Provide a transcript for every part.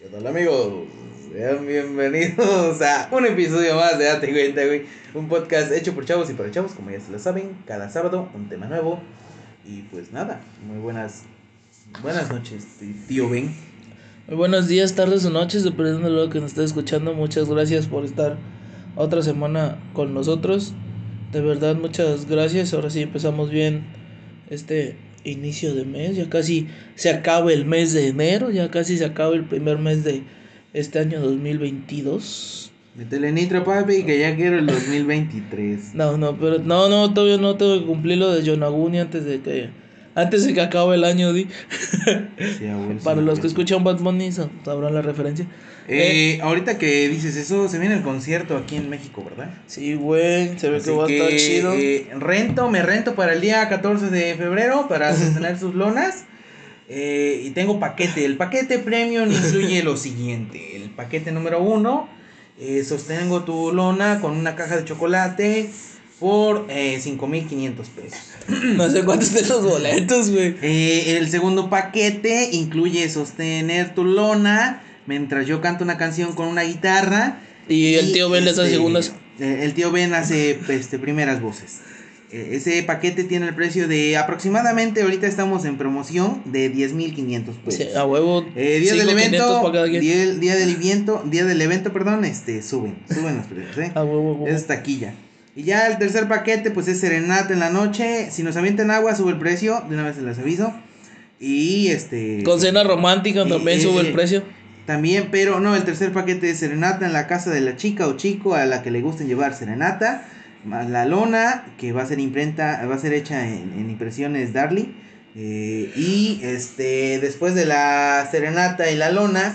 ¿Qué tal amigos? Sean bienvenidos a un episodio más de Date güey. Un podcast hecho por chavos y para chavos, como ya se lo saben. Cada sábado un tema nuevo. Y pues nada, muy buenas buenas noches, tío Ben. Muy buenos días, tardes o noches, dependiendo de lo que nos esté escuchando. Muchas gracias por estar otra semana con nosotros. De verdad, muchas gracias. Ahora sí empezamos bien este inicio de mes. Ya casi se acaba el mes de enero. Ya casi se acaba el primer mes de este año 2022. Métele nitro, papi, que ya quiero el 2023. No, no, pero no, no, todavía no tengo que cumplir lo de Yonaguni antes de que antes de que acabe el año, di. Sí, abuelo, Para sí, los que escuchan Bad Bunny sa- sabrán la referencia. Eh, ahorita que dices eso, se viene el concierto aquí en México, ¿verdad? Sí, güey, se ve Así que va a estar chido. eh, rento, me rento para el día 14 de febrero para tener sus lonas. Eh, y tengo paquete. El paquete premium incluye lo siguiente. El paquete número uno, eh, sostengo tu lona con una caja de chocolate por eh, 5.500 pesos. No sé cuántos de los boletos, güey. Eh, el segundo paquete incluye sostener tu lona mientras yo canto una canción con una guitarra. Y el tío Ben les hace este, segundas. eh, El tío Ben hace este, primeras voces. Eh, Ese paquete tiene el precio de aproximadamente, ahorita estamos en promoción, de 10.500 pesos. Sí, a huevo. Eh, día del 5,500 evento, día, día del evento, día del evento, perdón, este, suben, suben los precios, ¿eh? A huevo, huevo. Es taquilla. Y ya el tercer paquete, pues es serenata en la noche. Si nos avientan agua, sube el precio. De una vez se les aviso. Y este. Con cena romántica también Eh, sube el precio. También, pero no, el tercer paquete es serenata en la casa de la chica o chico a la que le gusten llevar serenata. Más la lona, que va a ser imprenta, va a ser hecha en, en impresiones Darly. Eh, y este, después de la serenata y la lona,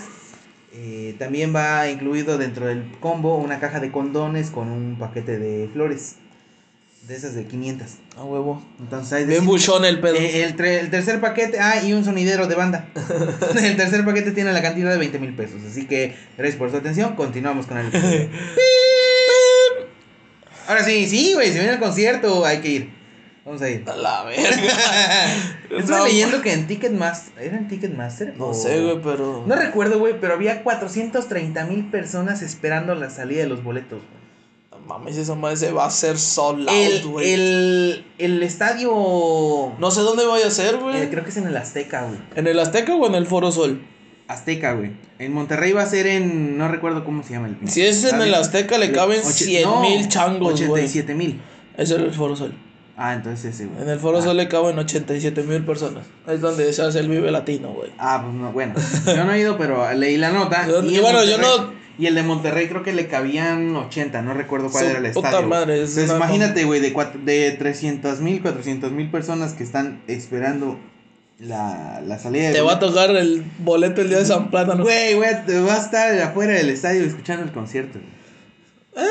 eh, también va incluido dentro del combo una caja de condones con un paquete de flores. De esas de 500. A huevo. Entonces hay de Bien buchón el pedo. eh, el, tre- el tercer paquete, ah, y un sonidero de banda. el tercer paquete tiene la cantidad de 20 mil pesos. Así que gracias por su atención. Continuamos con el. Ahora sí, sí, güey, se viene el concierto, hay que ir. Vamos a ir. A la verga. Estuve No, leyendo que en Ticketmaster. ¿Era en Ticketmaster? No O- sé, güey, pero. No recuerdo, güey, pero había 430 mil personas esperando la salida de los boletos. güey. No Mames, esa madre se va a hacer sold El, out, güey. el, el estadio. No sé dónde vaya a ser, güey. eh, creo que es en el Azteca, güey. ¿En el Azteca o en el Foro Sol? Azteca, güey. En Monterrey va a ser en. No recuerdo cómo se llama el. Si es en el Azteca, le caben 100 mil changos, güey. 87 mil. Es el Foro Sol. Ah, entonces ese, güey. En el Foro ah. Sol le caben 87 mil personas. Es donde se hace el Vive Latino, güey. Ah, pues no, bueno. Yo no he ido, pero leí la nota. Y y en bueno, yo no- Y el de Monterrey creo que le cabían 80, no recuerdo cuál era el estadio. madre, es Entonces, imagínate, güey, de, cuat- de 300 mil, 400 mil personas que están esperando la, la salida de Te va a tocar el boleto el día de San Plátano. Güey, güey, te va a estar afuera del estadio escuchando el concierto. güey.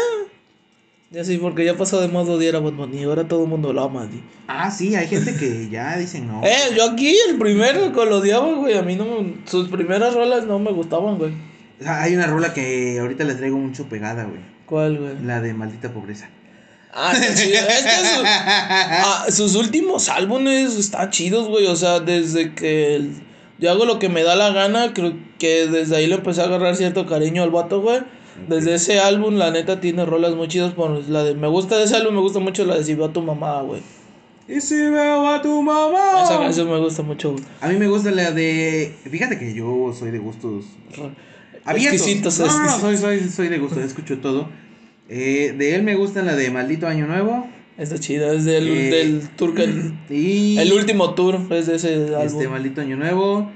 Ya sí, porque ya pasó de modo a Bad Bunny. Ahora todo el mundo lo ama, di. Ah, sí, hay gente que ya dicen no. Eh, yo aquí el primero que lo odiaba, güey. A mí no me- Sus primeras rolas no me gustaban, güey. O sea, hay una rola que ahorita le traigo mucho pegada, güey. ¿Cuál, güey? La de maldita pobreza. Ah, está chido. Es que su- ah, sus últimos álbumes están chidos, güey. O sea, desde que el- yo hago lo que me da la gana, creo que desde ahí le empecé a agarrar cierto cariño al vato, güey. Desde ese álbum, la neta, tiene rolas muy chidas. Por la de, me gusta de ese álbum, me gusta mucho la de Si veo a tu mamá, güey. Y si veo a tu mamá. Esa canción me gusta mucho, güey. A mí me gusta la de. Fíjate que yo soy de gustos abiertos. Exquisitos, no, no, no, exquisitos. soy, soy, soy de gusto, escucho todo. Eh, de él me gusta la de Maldito Año Nuevo. Está chida, es del, Eh, del tour que... Y. El último tour es de ese álbum. Este Maldito Año Nuevo.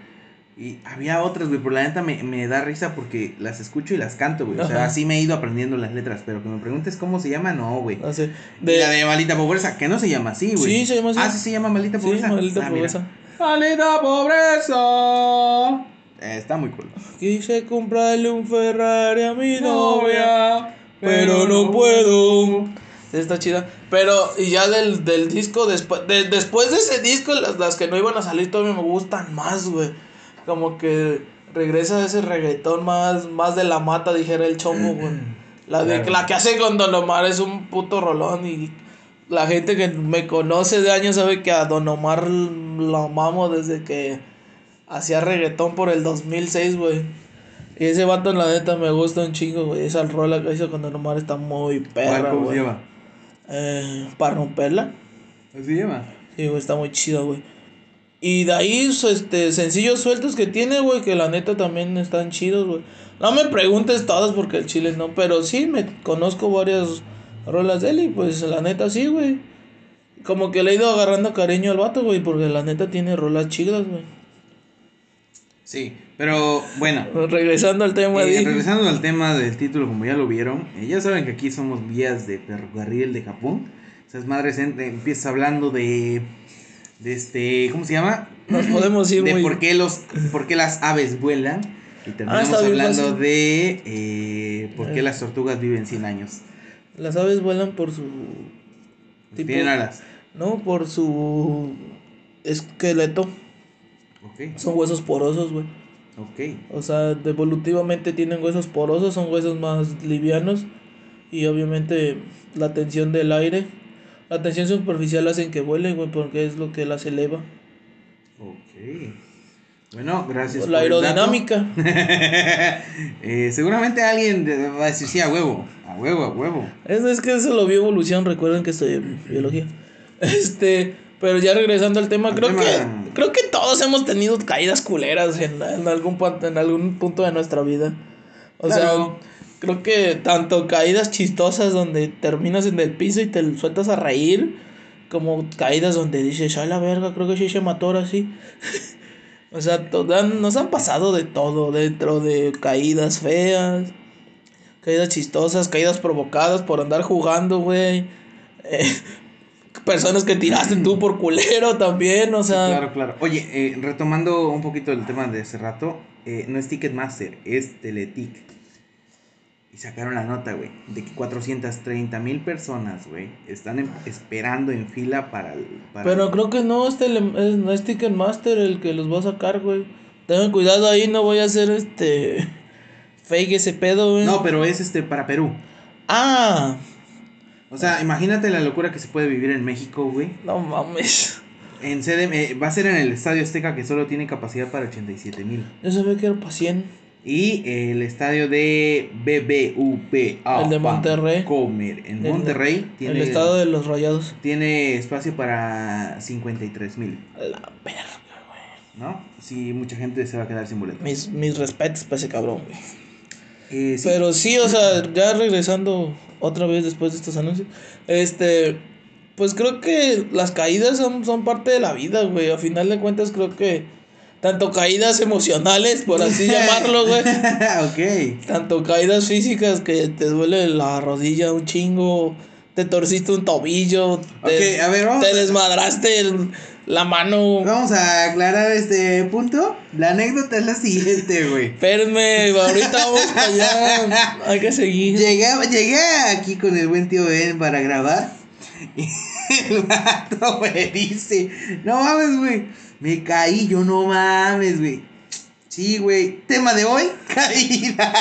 Y había otras, güey, por la neta me, me da risa porque las escucho y las canto, güey. O sea, así me he ido aprendiendo las letras, pero que me preguntes cómo se llama, no, güey. No sé. Y la de Maldita Pobreza, que no se llama así, güey. Sí, se llama así. Ah, sí se llama Maldita Sí, Pobreza. maldita Ah, mira. pobreza. Maldita Pobreza. Eh, está muy cool. Quise comprarle un Ferrari a mi Novia, pero no puedo. Está chida. Pero, y ya del, del disco, después de, después de ese disco, las, las que no iban a salir todavía me gustan más, güey. Como que regresa ese reggaetón más, más de la mata, dijera el chombo, güey. La, de, Claro. la que hace con Don Omar es un puto rolón y la gente que me conoce de años sabe que a Don Omar lo amamos desde que hacía reggaetón por el 2006, güey. Y ese vato, la neta, me gusta un chingo, güey. Esa rola que hizo con Don Omar está muy perra, ¿Cómo se llama? Eh, para romperla. ¿Cómo se llama? Sí, güey, está muy chido, güey. Y de ahí, este, sencillos sueltos que tiene, güey, que la neta también están chidos, güey. No me preguntes todas porque el chile no, pero sí me conozco varias rolas de él y pues la neta sí, güey. Como que le he ido agarrando cariño al vato, güey, porque la neta tiene rolas chidas, güey. Sí, pero bueno. Regresando al tema, Eh, regresando al tema del título, como ya lo vieron, eh, ya saben que aquí somos vías de ferrocarril de Japón. Esas madres empieza hablando de, de este, ¿cómo se llama? Nos podemos ir de muy- por qué los, por qué las aves vuelan y terminamos está bien hablando de eh, por qué Eh. las tortugas viven 100 años. Las aves vuelan por su... Tipo- Tienen alas. No, por su esqueleto. Son huesos porosos, güey. ok. O sea, evolutivamente tienen huesos porosos, son huesos más livianos. Y obviamente la tensión del aire, la tensión superficial hacen que vuelen, güey, porque es lo que las eleva. Ok. Bueno, gracias. La por el dato. aerodinámica. Eh, seguramente alguien va a decir sí, a huevo, a huevo, a huevo. Es, es que eso lo vio evolución, recuerden que estoy en biología. Este, pero ya regresando al tema, creo tema- que creo que todos hemos tenido caídas culeras en, en algún punto, en algún punto de nuestra vida. O Claro. sea, creo que tanto caídas chistosas donde terminas en el piso y te sueltas a reír, como caídas donde dices, ay la verga, creo que sí se mató ahora sí. o sea, nos han pasado de todo dentro de caídas feas, caídas chistosas, caídas provocadas por andar jugando, güey. Eh, personas que tiraste tú por culero también, o sea. Claro, claro. Oye, eh, retomando un poquito el tema de hace rato, eh, no es Ticketmaster, es Teletic. Y sacaron la nota, güey, de que 430 mil personas, güey, están en- esperando en fila para el... para Pero el- creo que no es, tele- es- no es Ticketmaster el que los va a sacar, güey. Tengan cuidado ahí, no voy a hacer este. Fake ese pedo, güey. No, pero es este para Perú. Ah, O sea, imagínate la locura que se puede vivir en México, güey. no mames. En sede, eh, va a ser en el Estadio Azteca que solo tiene capacidad para 87 mil. Yo sabía que era para 100. Y el estadio de BBVA. El de Monterrey. Comer en El- Monterrey tiene, El estado de los rayados. tiene espacio para 53 mil, La verga, ¿no? Sí, mucha gente se va a quedar sin boleto. Mis, mis respetos para ese cabrón, güey. Eh, sí, Pero sí, o sea, ya regresando otra vez después de estos anuncios, este, pues creo que las caídas son, son parte de la vida, güey. A final de cuentas creo que tanto caídas emocionales, por así llamarlo, güey. ok. Tanto caídas físicas que te duele la rodilla un chingo, te torciste un tobillo, te, Ok, a ver, vamos te desmadraste el- la mano. Vamos a aclarar este punto. La anécdota es la siguiente, güey. Espérenme, ahorita vamos para allá. Hay que seguir. Llegué, llegué aquí con el buen tío Ben para grabar. Y el vato me dice: No mames, güey. Me caí, yo no mames, güey. Sí, güey. Tema de hoy: caída.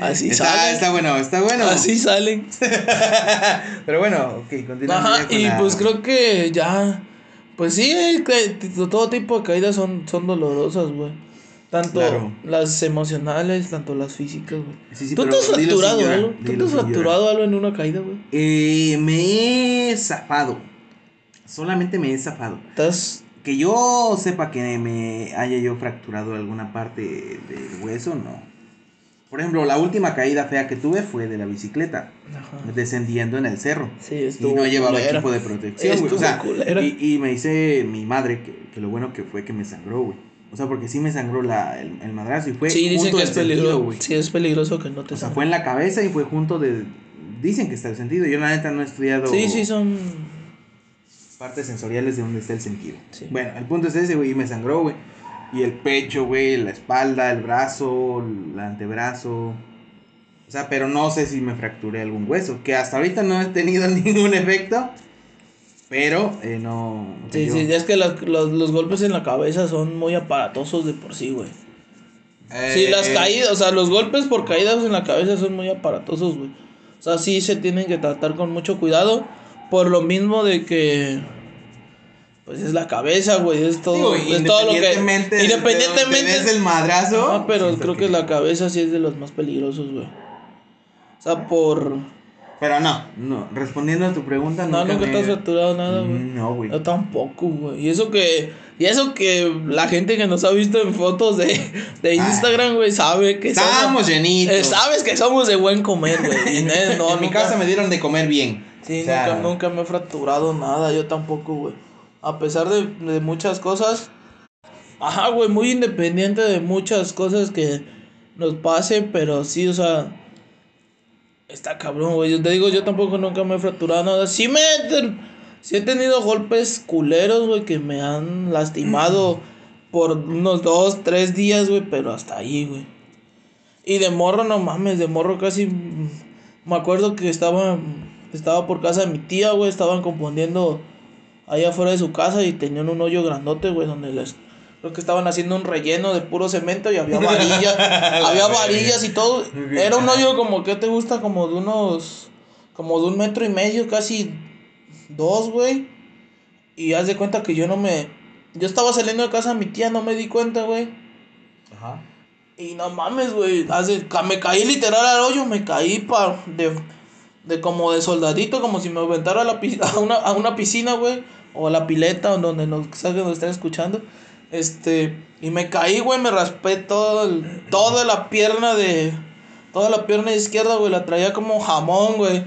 Así está, salen. está bueno, está bueno. Así salen. Pero bueno, ok, continuamos. Ajá, y la- pues creo que ya. Pues sí, todo tipo de caídas son, son dolorosas, güey. Tanto Claro. las emocionales, tanto las físicas, güey. Sí, sí, ¿Tú te has fracturado llorar, algo? ¿Tú te has fracturado algo en una caída, güey? Eh, me he zafado. Solamente me he zafado. ¿Estás Que yo sepa que me haya yo fracturado alguna parte del hueso, no. Por ejemplo, la última caída fea que tuve fue de la bicicleta, Ajá. descendiendo en el cerro. Sí, Y estuvo no llevaba culera. equipo de protección, güey. O sea, y, y me dice mi madre que, que lo bueno que fue que me sangró, güey. O sea, porque sí me sangró la, el, el madrazo y fue Sí, dicen que es peligroso. güey. Sí, es peligroso que no te O sea, fue en la cabeza y fue junto de... Dicen que está el sentido. Yo la neta no he estudiado Sí, sí, son. partes sensoriales de donde está el sentido. Sí. Bueno, el punto es ese, güey, y me sangró, güey. Y el pecho, güey, la espalda, el brazo, el antebrazo. O sea, pero no sé si me fracturé algún hueso. Que hasta ahorita no he tenido ningún efecto. Pero eh, no. Sí, yo- sí, es que las- los, los golpes en la cabeza son muy aparatosos de por sí, güey. Eh, Sí, las eh, caídas, o sea, los golpes por caídas en la cabeza son muy aparatosos, güey. O sea, sí se tienen que tratar con mucho cuidado. Por lo mismo de que. Pues es la cabeza, güey, es todo, Digo, es todo lo que independientemente des el madrazo, Ah, pero creo que... la cabeza sí es de los más peligrosos, güey. O sea, por Pero no, no, respondiendo a tu pregunta, no nunca me- te has fracturado nada, güey. No, güey. Yo tampoco, güey. Y eso que y eso que la gente que nos ha visto en fotos de, de Instagram, güey, sabe que Estábamos somos llenitos. eh, sabes que somos de buen comer, güey. Y no, no, en mi nunca- casa me dieron de comer bien. Sí, O sea, nunca, nunca me he fracturado nada, yo tampoco, güey. A pesar de, de muchas cosas. Ajá, güey, muy independiente de muchas cosas que nos pasen, pero sí, o sea. Está cabrón, güey. Yo te digo, yo tampoco nunca me he fracturado nada. Sí me sí he tenido golpes culeros, güey, que me han lastimado por unos dos, tres días, güey, pero hasta ahí, güey. Y de morro, no mames, de morro casi. mm, Me acuerdo que estaba, estaba por casa de mi tía, güey. Estaban componiendo ahí afuera de su casa y tenían un hoyo grandote, güey, donde les. Creo que estaban haciendo un relleno de puro cemento y había varillas. había varillas y todo. Era un hoyo como, ¿qué te gusta? Como de unos. Como de un metro y medio, casi dos, güey. Y haz de cuenta que yo no me. Yo estaba saliendo de casa de mi tía, no me di cuenta, güey. Ajá. Y no mames, güey. Me caí literal al hoyo, me caí pa, de, de como de soldadito, como si me aventara a, la, a, una, a una piscina, güey. O la pileta, o donde nos, salga, nos estén escuchando. Este, y me caí, güey, me raspé todo el- toda la pierna de. Toda la pierna izquierda, güey, la traía como jamón, güey.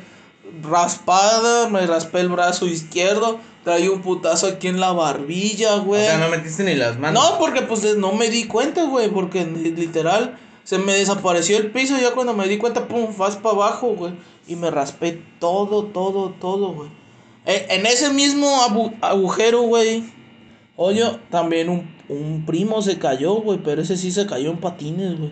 Raspada, me raspé el brazo izquierdo. Traía un putazo aquí en la barbilla, O güey. sea, no metiste ni las manos. No, porque pues no me di cuenta, güey, porque li- literal se me desapareció el piso y ya cuando me di cuenta, pum, vas para abajo, güey. Y me raspé todo, todo, todo, güey. E- en ese mismo abu- agujero, güey, hoyo, también un, un primo se cayó, güey, pero ese sí se cayó en patines, güey.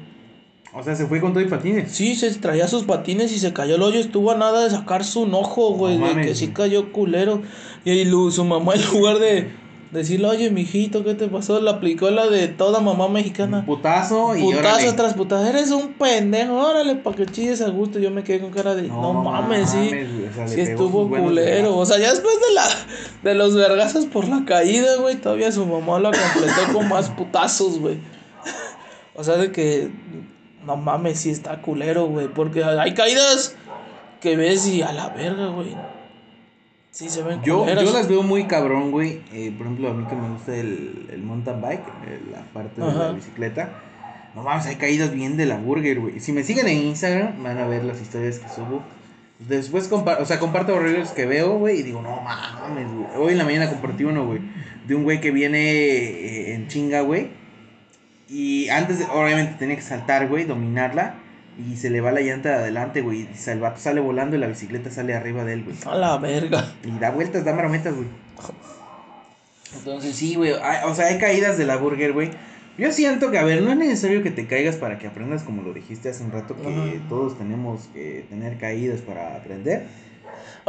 O sea, se fue con todo y patines. Sí, se traía sus patines y se cayó el hoyo. Estuvo a nada de sacar su ojo, güey. No de mames, que sí cayó culero. Y ahí lu- su mamá, en lugar de decirle, oye, mijito, ¿qué te pasó? Le aplicó la de toda mamá mexicana. Putazo y Putazo órale. tras putazo. Eres un pendejo. Órale, pa' que chilles a gusto. Yo me quedé con cara de, no, mames, sí. o sea, Sí estuvo culero. O sea, ya después de la de los vergazos por la caída, güey, todavía su mamá lo completó con más putazos, güey. O sea, de que no mames, sí está culero, güey, porque hay caídas que ves y a la verga, güey. Sí se ven Yo, yo las veo muy cabrón, güey. Eh, por ejemplo, a mí que me gusta el, el mountain bike, eh, la parte de la Ajá. bicicleta. No mames, hay caídas bien de la burger, güey. Si me siguen en Instagram, van a ver las historias que subo. Después comparto, o sea, comparto reels que veo, güey, y digo, no mames, güey. Hoy en la mañana compartí uno, güey, de un güey que viene eh, en chinga, güey. Y antes, obviamente, tenía que saltar, güey, dominarla. Y se le va la llanta de adelante, güey. Y el vato sale volando y la bicicleta sale arriba de él, güey. A la verga. Y da vueltas, da marometas, güey. Entonces sí, güey. hay- O sea, hay caídas de la burger, güey. Yo siento que, a ver, no es necesario que te caigas para que aprendas, como lo dijiste hace un rato, que Ajá. todos tenemos que tener caídas para aprender.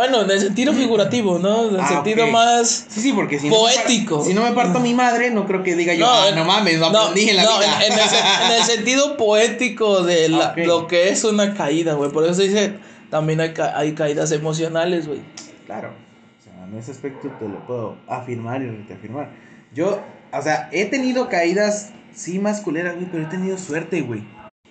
Bueno, en el sentido figurativo, ¿no? En el Ah, sentido más Sí, sí, porque si no me par- Poético. si no me parto mi madre, no creo que diga yo, No, ah, no mames, no aprendí en la no, vida. En, en el, sen- en el sentido poético de la- Ok. lo que es una caída, güey. Por eso se dice, también hay, ca- hay caídas emocionales, güey. Claro. O sea, en ese aspecto te lo puedo afirmar y reafirmar. Yo, o sea, he tenido caídas, sí, más culeras, güey, pero he tenido suerte, güey.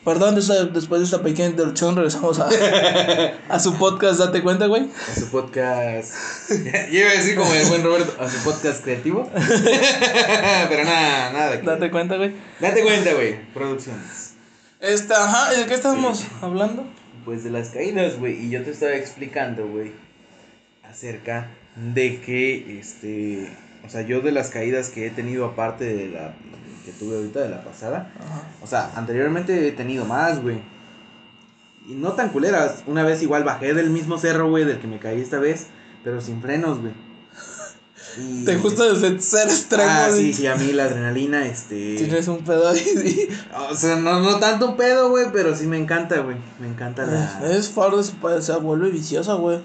Perdón, des- después de esta pequeña introducción regresamos a, a su podcast, date cuenta, güey. A su podcast. Yo iba a decir como el buen Roberto, a su podcast creativo. Pero nada, nada. que- Date cuenta, güey. Date cuenta, güey. Producciones. Esta, ajá, ¿y ¿de qué estábamos hablando? Pues de las caídas, güey. Y yo te estaba explicando, güey, acerca de que, este. O sea, yo de las caídas que he tenido aparte de la que tuve ahorita, de la pasada. Ajá. O sea, anteriormente he tenido más, güey. Y no tan culeras. Una vez igual bajé del mismo cerro, güey, del que me caí esta vez, pero sin frenos, güey. Y- ¿Te gusta desde ser extremo? Ah, sí, sí, a mí la adrenalina, este... Tienes un pedo ahí. sí. O sea, no, no tanto un pedo, güey, pero sí me encanta, güey. Me encanta la... Es puede- se vuelve viciosa, güey.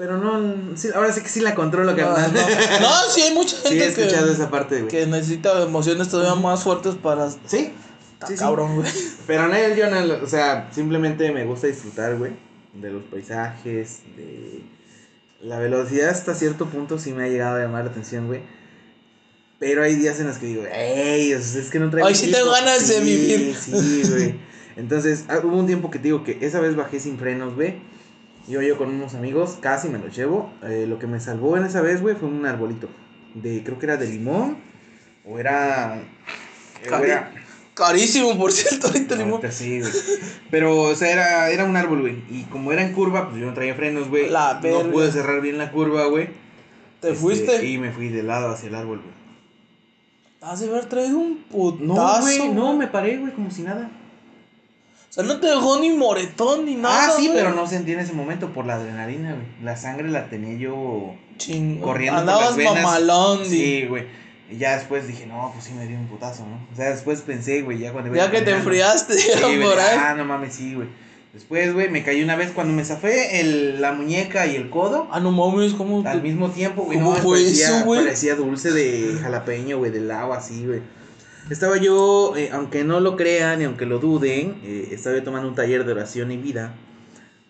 Pero no, sí, ahora sí que sí la controlo, No, carnal. no, no, sí, hay mucha Sí, gente he escuchado que, esa parte, güey. que necesita emociones todavía más fuertes para... Sí, Está sí, sí. cabrón, güey. Pero no, yo no, o sea, simplemente me gusta disfrutar, güey, de los paisajes, de la velocidad hasta cierto punto sí me ha llegado a llamar la atención, güey. Pero hay días en los que digo, ey, es que no traigo. Ay, sí tengo ganas de vivir. Sí, güey. Entonces, ah, hubo un tiempo que te digo que esa vez bajé sin frenos, güey. Iba yo con unos amigos, casi me lo llevo. Eh, lo que me salvó en esa vez, güey, fue un arbolito. De, creo que era de limón. O era. o era Carísimo, por cierto, ahorita limón. ahorita sí, güey. Pero, o sea, era, era un árbol, güey. Y como era en curva, pues yo no traía frenos, güey. La No pude cerrar bien la curva, güey. ¿Te Este, fuiste? Y me fui de lado hacia el árbol, güey. Has de haber traído un putazo. No, güey, no, me paré, güey, como si nada. O sea, no te dejó ni moretón ni nada. ah, sí, güey. pero no sentí en ese momento por la adrenalina, güey. La sangre la tenía yo corriendo por Andabas las venas. mamalón, di. Sí, güey. Y ya después dije, no, pues sí me dio un putazo, ¿no? O sea, después pensé, güey, ya cuando Ya que te enfriaste, Sí, güey, por ahí. Ah, no mames, sí, güey. Después, güey, me caí una vez cuando me zafé el, la muñeca y el codo. Ah, no mames, ¿cómo? Al mismo tiempo, güey. ¿Cómo no, fue parecía, eso, güey? Parecía dulce de jalapeño, güey, del agua, así, güey. Estaba yo, eh, aunque no lo crean y aunque lo duden, eh, estaba yo tomando un taller de oración y vida.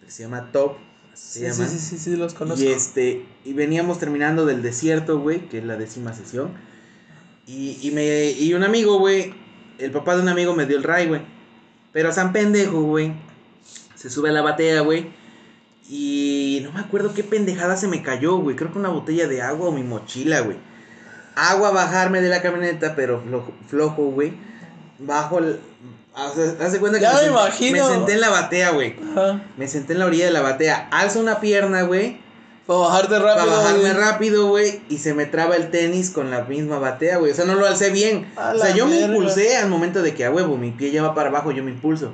que se llama Top. se Sí, llama. sí, sí, sí, los conozco. Y este, y veníamos terminando del desierto, güey, que es la décima sesión. Y, y me, y un amigo, güey, el papá de un amigo me dio el ray, güey. Pero San pendejo, güey. Se sube a la batea, güey. Y no me acuerdo qué pendejada se me cayó, güey. Creo que una botella de agua o mi mochila, güey. Agua a bajarme de la camioneta, pero flojo, flojo, güey. Bajo el. O sea, cuenta que Ya me senté- imagino. me senté en la batea, güey. Ajá. Me senté en la orilla de la batea. Alzo una pierna, güey. Para bajarte rápido. Para bajarme güey. rápido, güey. Y se me traba el tenis con la misma batea, güey. O sea, no lo alcé bien. A O sea, yo me impulsé al momento de que a huevo, mi pie ya va para abajo, yo me impulso.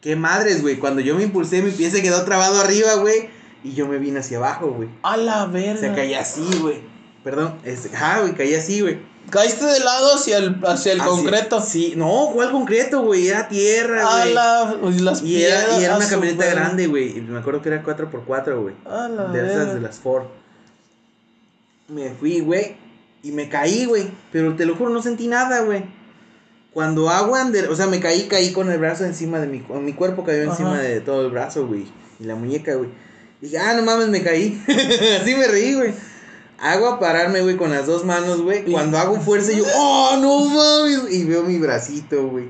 Qué madres, güey. Cuando yo me impulsé, mi pie se quedó trabado arriba, güey. Y yo me vine hacia abajo, güey. A la verga. sea, caí así, güey. Perdón. Este, ah, güey, caí así, güey. Caíste de lado hacia el, hacia el Hacia- concreto. Sí, no, ¿cuál concreto, güey? Era tierra, güey. la. uy, las Y era, y era una su camioneta grande, güey. Y me acuerdo que era 4x4, güey. De esas de las Ford. Me fui, güey. Y me caí, güey. Pero te lo juro, no sentí nada, güey. Cuando hago ander... O sea, me caí, caí con el brazo encima de mi... Mi cuerpo cayó Ajá. encima de todo el brazo, güey. Y la muñeca, güey. Dije, ah, no mames, me caí. Así me reí, güey. Hago a pararme, güey, con las dos manos, güey. Cuando hago fuerza, yo, oh, no mames. Y veo mi bracito, güey.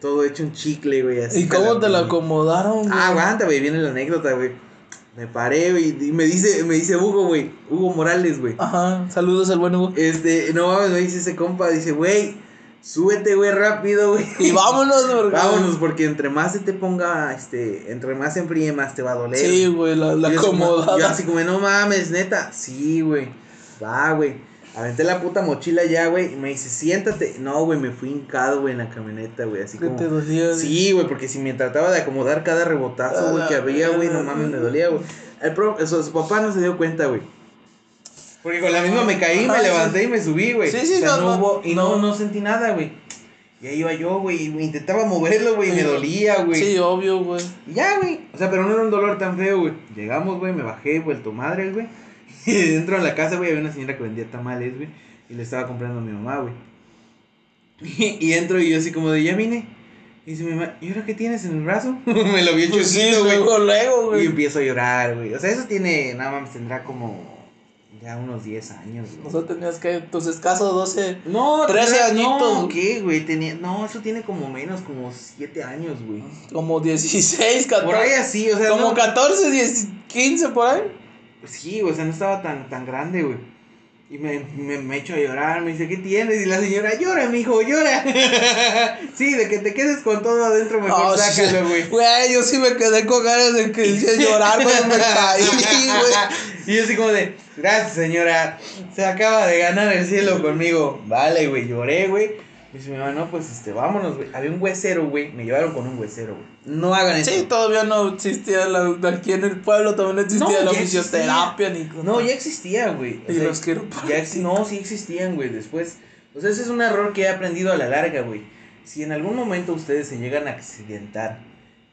Todo hecho un chicle, güey. Así ¿Y cómo te lo acomodaron, güey? Ah, aguanta, güey, viene la anécdota, güey. Me paré, güey, y me dice, me dice Hugo, güey, Hugo Morales, güey. Ajá, saludos al buen Hugo. Este, no mames, me dice ese compa, dice, güey, súbete, güey, rápido, güey. Y vámonos, porque- Vámonos, porque entre más se te ponga, este, entre más se enfríe, más te va a doler. Sí, güey, la, la como- acomodada. Yo así como, no mames, neta. Sí, güey. Va, güey. Aventé la puta mochila ya, güey. Y me dice, siéntate. No, güey, me fui hincado, güey, en la camioneta, güey. Así que como. te dolía. Sí, güey, porque si me trataba de acomodar cada rebotazo, güey, que había, güey, no mames, me dolía, güey. El pro, eso, su papá no se dio cuenta, güey. Porque con la misma me caí, me Ajá, levanté y me subí, güey. Sí, sí, o sea, no, no, hubo, y no, no. no sentí nada, güey. Y ahí iba yo, güey, y intentaba moverlo, güey, y me dolía, güey. Sí, obvio, güey. Ya, güey. O sea, pero no era un dolor tan feo, güey. Llegamos, güey, me bajé, vuelto madre, güey. Y dentro de la casa, güey, había una señora que vendía tamales, güey. Y le estaba comprando a mi mamá, güey. Y, y entro y yo así como de, ya vine. Y dice mi mamá, ¿y ahora qué tienes en el brazo? me lo vi Pues sí, chiquito, güey. luego, luego, y empiezo a llorar, güey. O sea, eso tiene, nada más tendrá como ya unos 10 años, güey. Nosotros tenías que, tus escasos 12. No, 13 tendrá- añitos. No, ¿qué, güey? Tenía, no, eso tiene como menos, como 7 años, güey. Como 16, 14. Por ahí así, o sea, como no- 14, 10, 15 por ahí. Pues sí, o sea, no estaba tan, tan grande, güey. Y me, me, me echo a llorar, me dice, ¿qué tienes? Y la señora, llora, mijo, llora. sí, de que te quedes con todo adentro, mejor Oh, sácalo, güey. Güey, yo sí me quedé con ganas de que hice llorar cuando me caí, güey. y yo así como de, gracias, señora, se acaba de ganar el cielo conmigo. Vale, güey, lloré, güey. Y dice mi mamá, no, pues, este, vámonos, güey. Había un huesero, güey, me llevaron con un huesero, güey. No hagan eso. Sí, todavía no existía la, aquí en el pueblo todavía no existía No, la ya fisioterapia ni No, ya existía, güey. O Y sea, los quiroprácticos. ya ex- No, sí existían, güey. Después. O sea, ese es un error que he aprendido a la larga, güey. Si en algún momento ustedes se llegan a accidentar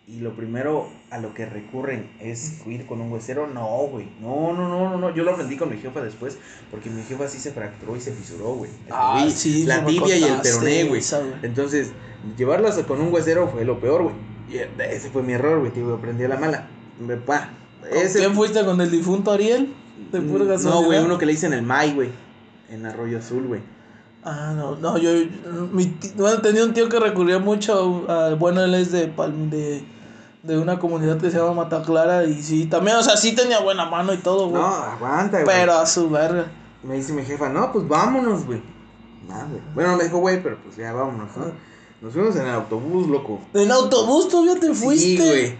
y lo primero a lo que recurren es ir con un huesero, no, güey. No, no, no, no, no. Yo lo aprendí con mi jefa después, porque mi jefa sí se fracturó y se fisuró, güey. Ah, sí, La tibia y el peroné, güey. Entonces, llevarlas con un huesero fue lo peor, güey. Y ese fue mi error, güey. Tío, aprendí a la mala. Me pa. ¿Con Ese ¿Quién fuiste con el difunto Ariel? De pura Mm, casualidad. No, güey, uno que le dicen el Mai, güey. En Arroyo Azul, güey. Ah, no, no, yo, mi bueno, tenía un tío que recurría mucho a, bueno, él es de, Palm- de, de una comunidad que se llama Mataclara y sí, también, o sea, sí tenía buena mano y todo, güey. No, aguanta, güey. pero a su verga. Me dice mi jefa, no, pues vámonos, güey. Nada, güey. Bueno, no me dijo, güey, pero pues ya vámonos, ¿no? Nos fuimos en el autobús, loco. En autobús todavía te fuiste. Sí, güey.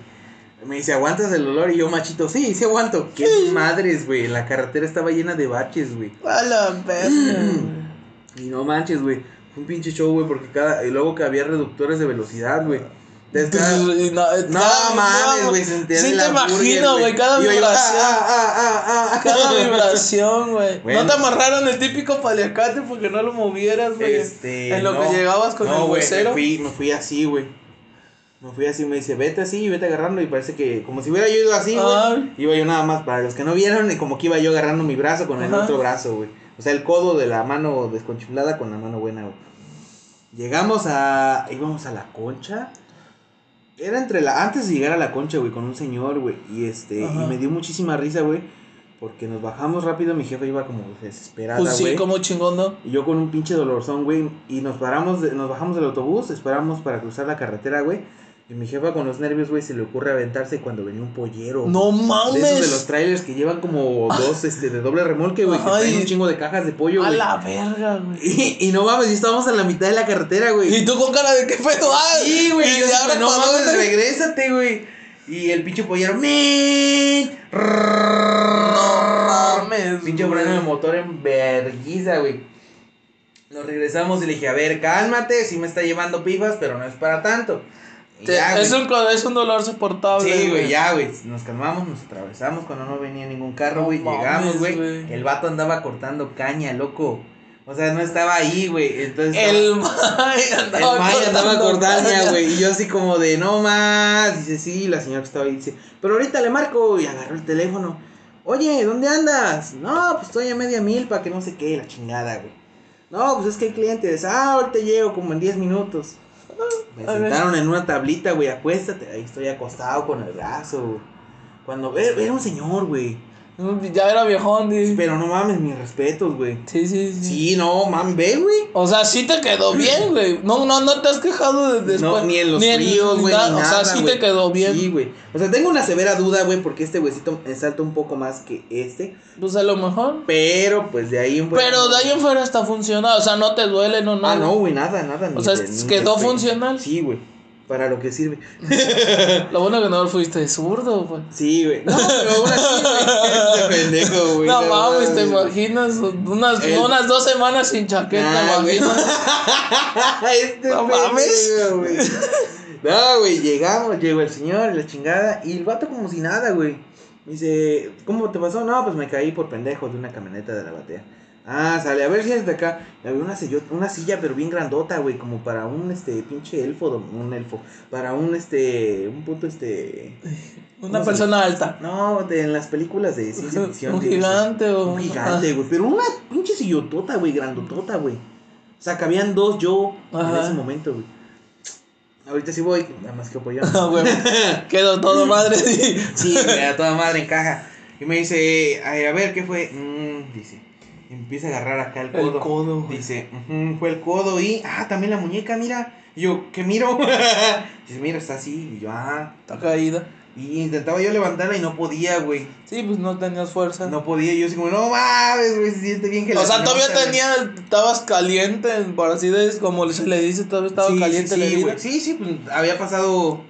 Me dice, ¿aguantas el olor? Y yo, machito, sí, sí aguanto. Qué madres, güey. La carretera estaba llena de baches, güey. A la verga. Y no manches, güey. Fue un pinche show, güey, porque cada. Y luego que había reductores de velocidad, güey. Y No, No cada- mames, güey, se Sí te imagino, güey, cada yo, vibración. ah, ah, ah, ah, ah. Cada vibración, güey. Bueno. No te amarraron el típico paliacate porque no lo movieras, güey. Este, en lo no. que llegabas con no, el huesero. Me fui, me fui así, güey. Me fui así, me dice, vete así, vete agarrando. Y parece que, como si hubiera yo ido así, güey. Ah. Iba yo nada más, para los que no vieron, y como que iba yo agarrando mi brazo con el Ajá. otro brazo, güey. O sea, el codo de la mano desconchiflada con la mano buena, güey. Llegamos a. íbamos a la concha. Era entre la. Antes de llegar a la concha, güey, con un señor, güey. Y este. Ajá. Y me dio muchísima risa, güey. Porque nos bajamos rápido, mi jefe iba como desesperada, Pues güey. sí, como chingón, ¿no? Y yo con un pinche dolorzón, güey. Y nos paramos, de- nos bajamos del autobús, esperamos para cruzar la carretera, güey. Y mi jefa con los nervios, güey, se le ocurre aventarse cuando venía un pollero. No De mames. esos de los trailers que llevan como dos, este, de doble remolque, güey. Que traen y- un chingo de cajas de pollo, A güey. la verga, güey. Y, y no mames, y estábamos a la mitad de la carretera, güey. Y tú con cara de qué pedo, ah. Sí, güey. Y yo de dije, ahora no mames, dónde? regrésate, güey. Y el pinche pollero, ¡men! No mames. Pinche freno de motor en verguiza, güey. Nos regresamos y le dije, a ver, cálmate, sí me está llevando pifas, pero no es para tanto. Y Te- ya, es, un, es un dolor soportable. Sí, güey, ya, güey. Nos calmamos, nos atravesamos cuando no venía ningún carro, güey. Llegamos, güey. El vato andaba cortando caña, loco. O sea, no estaba ahí, güey. Entonces. El May El andaba Maya andaba cortando cortando, caña. güey. Y yo así como de, no más. Dice, sí, la señora que estaba ahí dice, pero ahorita le marco. Y agarró el teléfono. Oye, ¿dónde andas? No, pues estoy a media mil para que no sé qué, la chingada, güey. No, pues es que hay clientes. Ah, ahorita llego como en 10 minutos. Me a ver. sentaron en una tablita, güey, acuéstate. Ahí estoy acostado con el brazo, güey. Cuando era, era un señor, güey. Ya era viejón, di. Pero no mames, mis respetos, güey. Sí, sí, sí. Sí, no, mames, ve, güey. O sea, sí te quedó bien, güey. No, no, no te has quejado de después. No, ni en los fríos, güey, nada, O nada, sea, sí te quedó bien. Sí, güey. O sea, tengo una severa duda, güey, porque este me salta un poco más que este. Pues a lo mejor. Pero, pues de ahí en fuera- Pero de ahí en fuera está funcionando. O sea, no te duele, no, no. Ah, no, güey, nada, nada. O sea, ¿quedó funcional? Sí, güey. Para lo que sirve. Lo bueno que no fuiste zurdo, güey. Sí, güey. No, pero aún así, güey. Este pendejo, güey. No mames, te imaginas unas, El- unas dos semanas sin chaqueta, Nah, güey. este No mames. güey. No, güey, llegamos, llegó el señor la chingada. Y el vato como si nada, güey. Me dice, ¿cómo te pasó? No, pues me caí por pendejo de una camioneta de la batea. Ah, sale, a ver si es de acá. Había una, una silla, pero bien grandota, güey, como para un, este, pinche elfo, un elfo. Para un, este, un puto, este... Una ¿Cómo se persona alta. No, de, en las películas de ciencia ficción. Un de gigante o. Un gigante, güey. Pero una pinche sillotota, güey, grandotota, güey. O sea, cabían dos yo en ese momento, güey. Ahorita sí voy, nada más que apoyar. Ah. Quedó todo madre. sí, a toda madre encaja. Y me dice, Ay, a ver, ¿qué fue? Mm, dice, empieza a agarrar acá el codo. El codo, güey. Dice, "Ujú, fue el codo y, ah, también la muñeca, mira. Y yo, ¿qué miro? dice, mira, está así. Y yo, ah. Está caída. Y intentaba yo levantarla y no podía, güey. Sí, pues no tenías fuerza. No podía, yo así como, no mames, güey, se siente bien que o sea, todavía nota, güey". tenía, estabas caliente, por así decirlo, como se le dice, todavía estaba Sí, caliente sí, la sí, herida. güey. Sí, sí, pues había pasado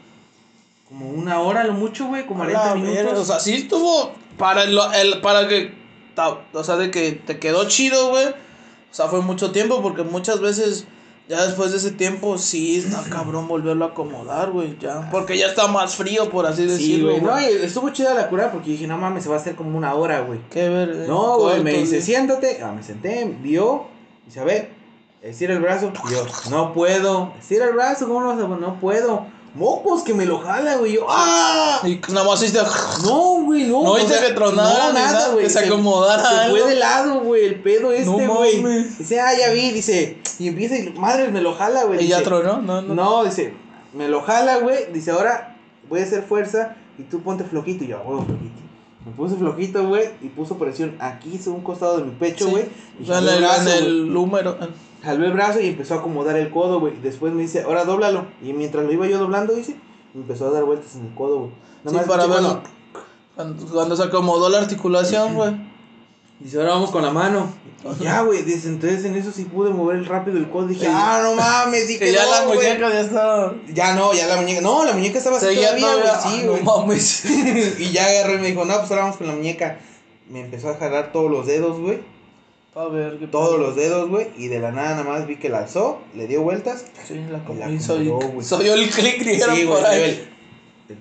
como una hora lo mucho, güey, como A 40 la minutos. O sea, sí estuvo para el, el- para que o sea, de que te quedó chido, güey. O sea, fue mucho tiempo porque muchas veces ya después de ese tiempo sí está cabrón volverlo a acomodar, güey, ya, porque ya está más frío por así sí, decirlo, güey. No, estuvo chida la cura porque dije, no mames, se va a hacer como una hora, güey. Qué ver. No, güey, me dice, siéntate. Ah, me senté, vio. Dice, a ver, estira el brazo. Yo, no puedo. Estira el brazo, ¿cómo lo vas a poner? No puedo. Mocos, que me lo jala, güey. Yo, ¡ah! Y nada más hiciste No, güey, no. No viste sea, que tronara ni nada, que se acomodara Se algo. fue de lado, güey, el pedo este, No güey. dice, ah, ya vi, dice. Y empieza y, madre, me lo jala, güey. y ya tronó, no, no. No, dice, me lo jala, güey. Dice, ahora voy a hacer fuerza y tú ponte floquito. Y yo, huevo, floquito. Me puse flojito, güey, y puso presión aquí, sobre un costado de mi pecho, Sí. güey. sea, en el, brazo, en güey. el húmero. Jaló el brazo y empezó a acomodar el codo, güey. Después me dice, ahora dóblalo. Y mientras lo iba yo doblando, dice, me empezó a dar vueltas en el codo, güey. Nada Sí, más para verlo. Cuando, cuando se acomodó la articulación, güey. Dice, ahora vamos con la mano. Ya, güey, dice, entonces en eso sí pude mover el rápido el codo. Dije, ah, no mames, dije, Que ya no, la muñeca ya estaba. Ya no, ya la muñeca. No, la muñeca estaba así todavía, güey. Sí, Ah, güey. no mames. y ya agarró y me dijo, no, pues ahora vamos con la muñeca. Me empezó a jalar todos los dedos, güey. A ver, qué Todos los dedos, güey. Y de la nada nada más vi que la alzó, le dio vueltas. Sí, la Y la. Soy, soy yo el click, dijeron Sí, por güey. ahí. el-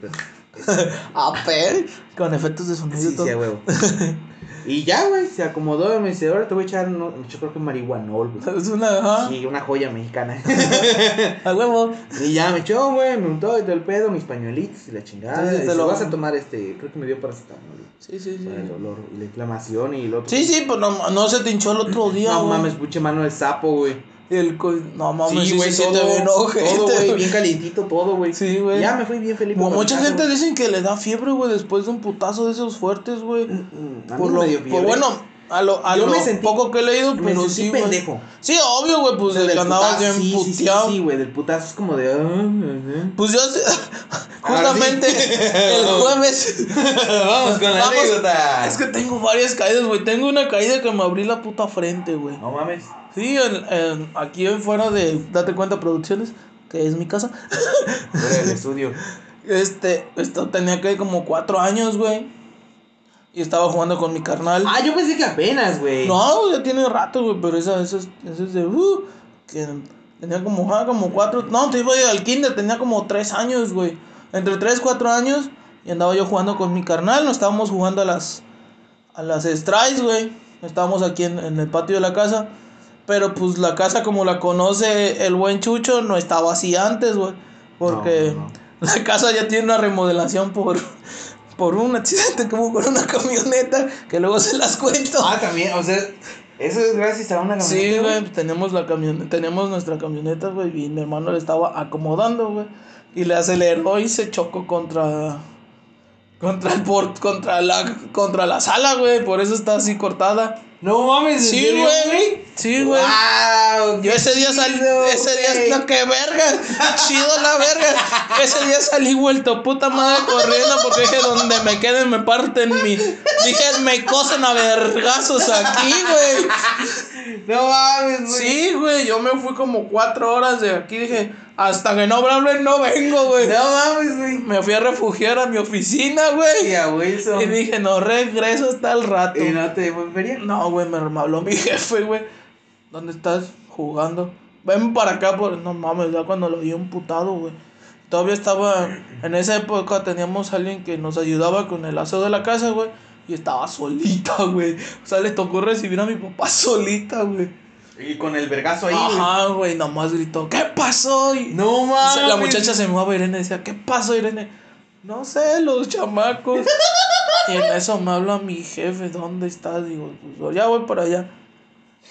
el- A ver. Con efectos de sonido y Sí, todo. sí, a huevo. y ya, güey, se acomodó y me dice, ahora te voy a echar, no, yo creo que marihuanol, güey. Es una. ajá, Sí, una joya mexicana. A huevo. y ya me echó, güey, me untó y todo el pedo, mis pañuelitos y la chingada. Y te lo- vas a tomar este, creo que me dio paracetamol, Sí, sí, sí. para el dolor y la inflamación y el otro. Sí, sí, pues no, no se te hinchó el otro día, No güey. mames, puche mano del sapo, güey. El co- no mames, sí, güey, se siente bien todo, güey, bien calientito todo, güey. Sí, güey. Ya me fui bien feliz. Para Mucha gente güey. dicen que le da fiebre, güey, después de un putazo de esos fuertes, güey. Mm, mí Por lo, me dio fiebre. bueno, a lo, a Yo lo me sentí- poco que he leído, me pero sentí sí, pendejo. Sí, obvio, güey, pues de del putazo, bien sí, sí, sí, puteado. Sí, güey, del putazo es como de. ah, ah, Pues yo, justamente, el jueves, ah. Vamos con la anécdota. es que tengo varias caídas, güey. Tengo una caída que me abrí la puta frente, güey. No mames. Sí, en- en- aquí en fuera de Date Cuenta Producciones, que es mi casa. Fuera del estudio. Este, esto tenía que como cuatro años, güey. Y estaba jugando con mi carnal. Ah, yo pensé que apenas, güey. No, ya tiene rato, güey, pero esa, esa, es- esa es de... Uh, que tenía como, ah, como cuatro... No, te iba a ir al kinder, tenía como tres años, güey. Entre tres, cuatro años. Y andaba yo jugando con mi carnal. Nos estábamos jugando a las... A las strikes, güey. Estábamos aquí en, en el patio de la casa. Pero pues la casa como la conoce el buen Chucho no estaba así antes, güey. Porque No, no, la casa ya tiene una remodelación por... Por un accidente como con una camioneta que luego se las cuento. Ah, también, o sea, eso es gracias a una Sí, camioneta. güey, tenemos la camioneta, tenemos nuestra camioneta, güey, y mi hermano le estaba acomodando, güey, y le aceleró y se chocó contra contra el port, contra la contra la sala, güey, por eso está así cortada. No mames, ¿en Sí, güey. Sí, güey. Wow, Yo ese día salí, ese día no, que verga, chido la verga. Ese día salí vuelto puta madre corriendo porque dije donde me queden me parten mi, dije me cosen a vergazos aquí, güey. No mames, güey. Sí, güey, yo me fui como cuatro horas de aquí, dije, hasta que no hablen no vengo, güey. No mames, güey. Me fui a refugiar a mi oficina, güey. Y a Wilson. Y dije, no regreso hasta el rato. ¿Y no te volvería? No, güey, me, me habló mi jefe, güey. ¿Dónde estás jugando? Ven para acá, por... no mames, ya cuando lo vi putado, güey. Todavía estaba, en esa época teníamos a alguien que nos ayudaba con el aseo de la casa, güey. Y estaba solita, güey. O sea, le tocó recibir a mi papá solita, güey. Y con el vergazo ahí. Ajá, güey, nomás gritó, ¿qué pasó? Y No o mames. sea, la muchacha se mueve Irene y decía, ¿qué pasó, Irene? No sé, los chamacos. y en eso me habla mi jefe, ¿dónde estás? Digo, pues ya voy para allá.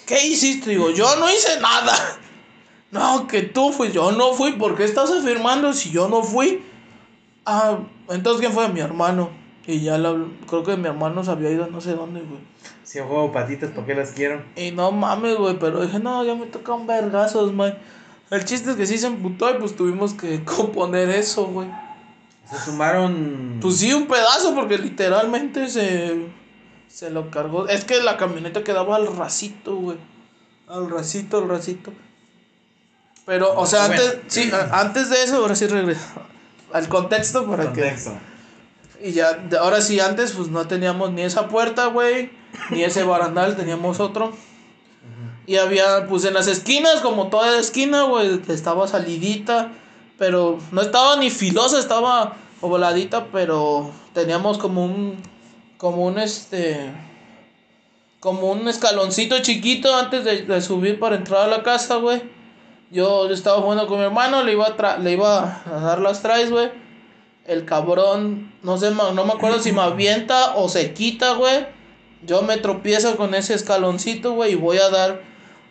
¿Qué hiciste? Digo, yo no hice nada. No, que tú fuiste. Yo no fui. ¿Por qué estás afirmando si yo no fui? Ah, entonces ¿quién fue? Mi hermano. Y ya la, creo que mi hermano se había ido a no sé dónde, güey. Si juego patitas, ¿por qué las quiero? Y no mames, güey, pero dije, no, ya me tocan vergazos, man. El chiste es que sí se emputó y pues tuvimos que componer eso, güey. Se sumaron. Pues sí, un pedazo, porque literalmente se, se lo cargó. Es que la camioneta quedaba al racito, güey. Al racito, al racito. Pero, o sea, Bueno. antes, sí, antes de eso, ahora sí regreso al contexto para Contexto. que... Y ya, ahora sí, antes pues no teníamos ni esa puerta, güey, ni ese barandal, teníamos otro. Y había, pues en las esquinas, como toda esquina, güey, estaba salidita, pero no estaba ni filosa, estaba ovaladita, pero teníamos como un, como un, este, como un escaloncito chiquito antes de, de subir para entrar a la casa, güey. Yo, estaba jugando con mi hermano, le iba a, le iba a dar las traes, güey. El cabrón, no sé, no me acuerdo si me avienta o se quita, güey. Yo me tropiezo con ese escaloncito, güey, y voy a dar.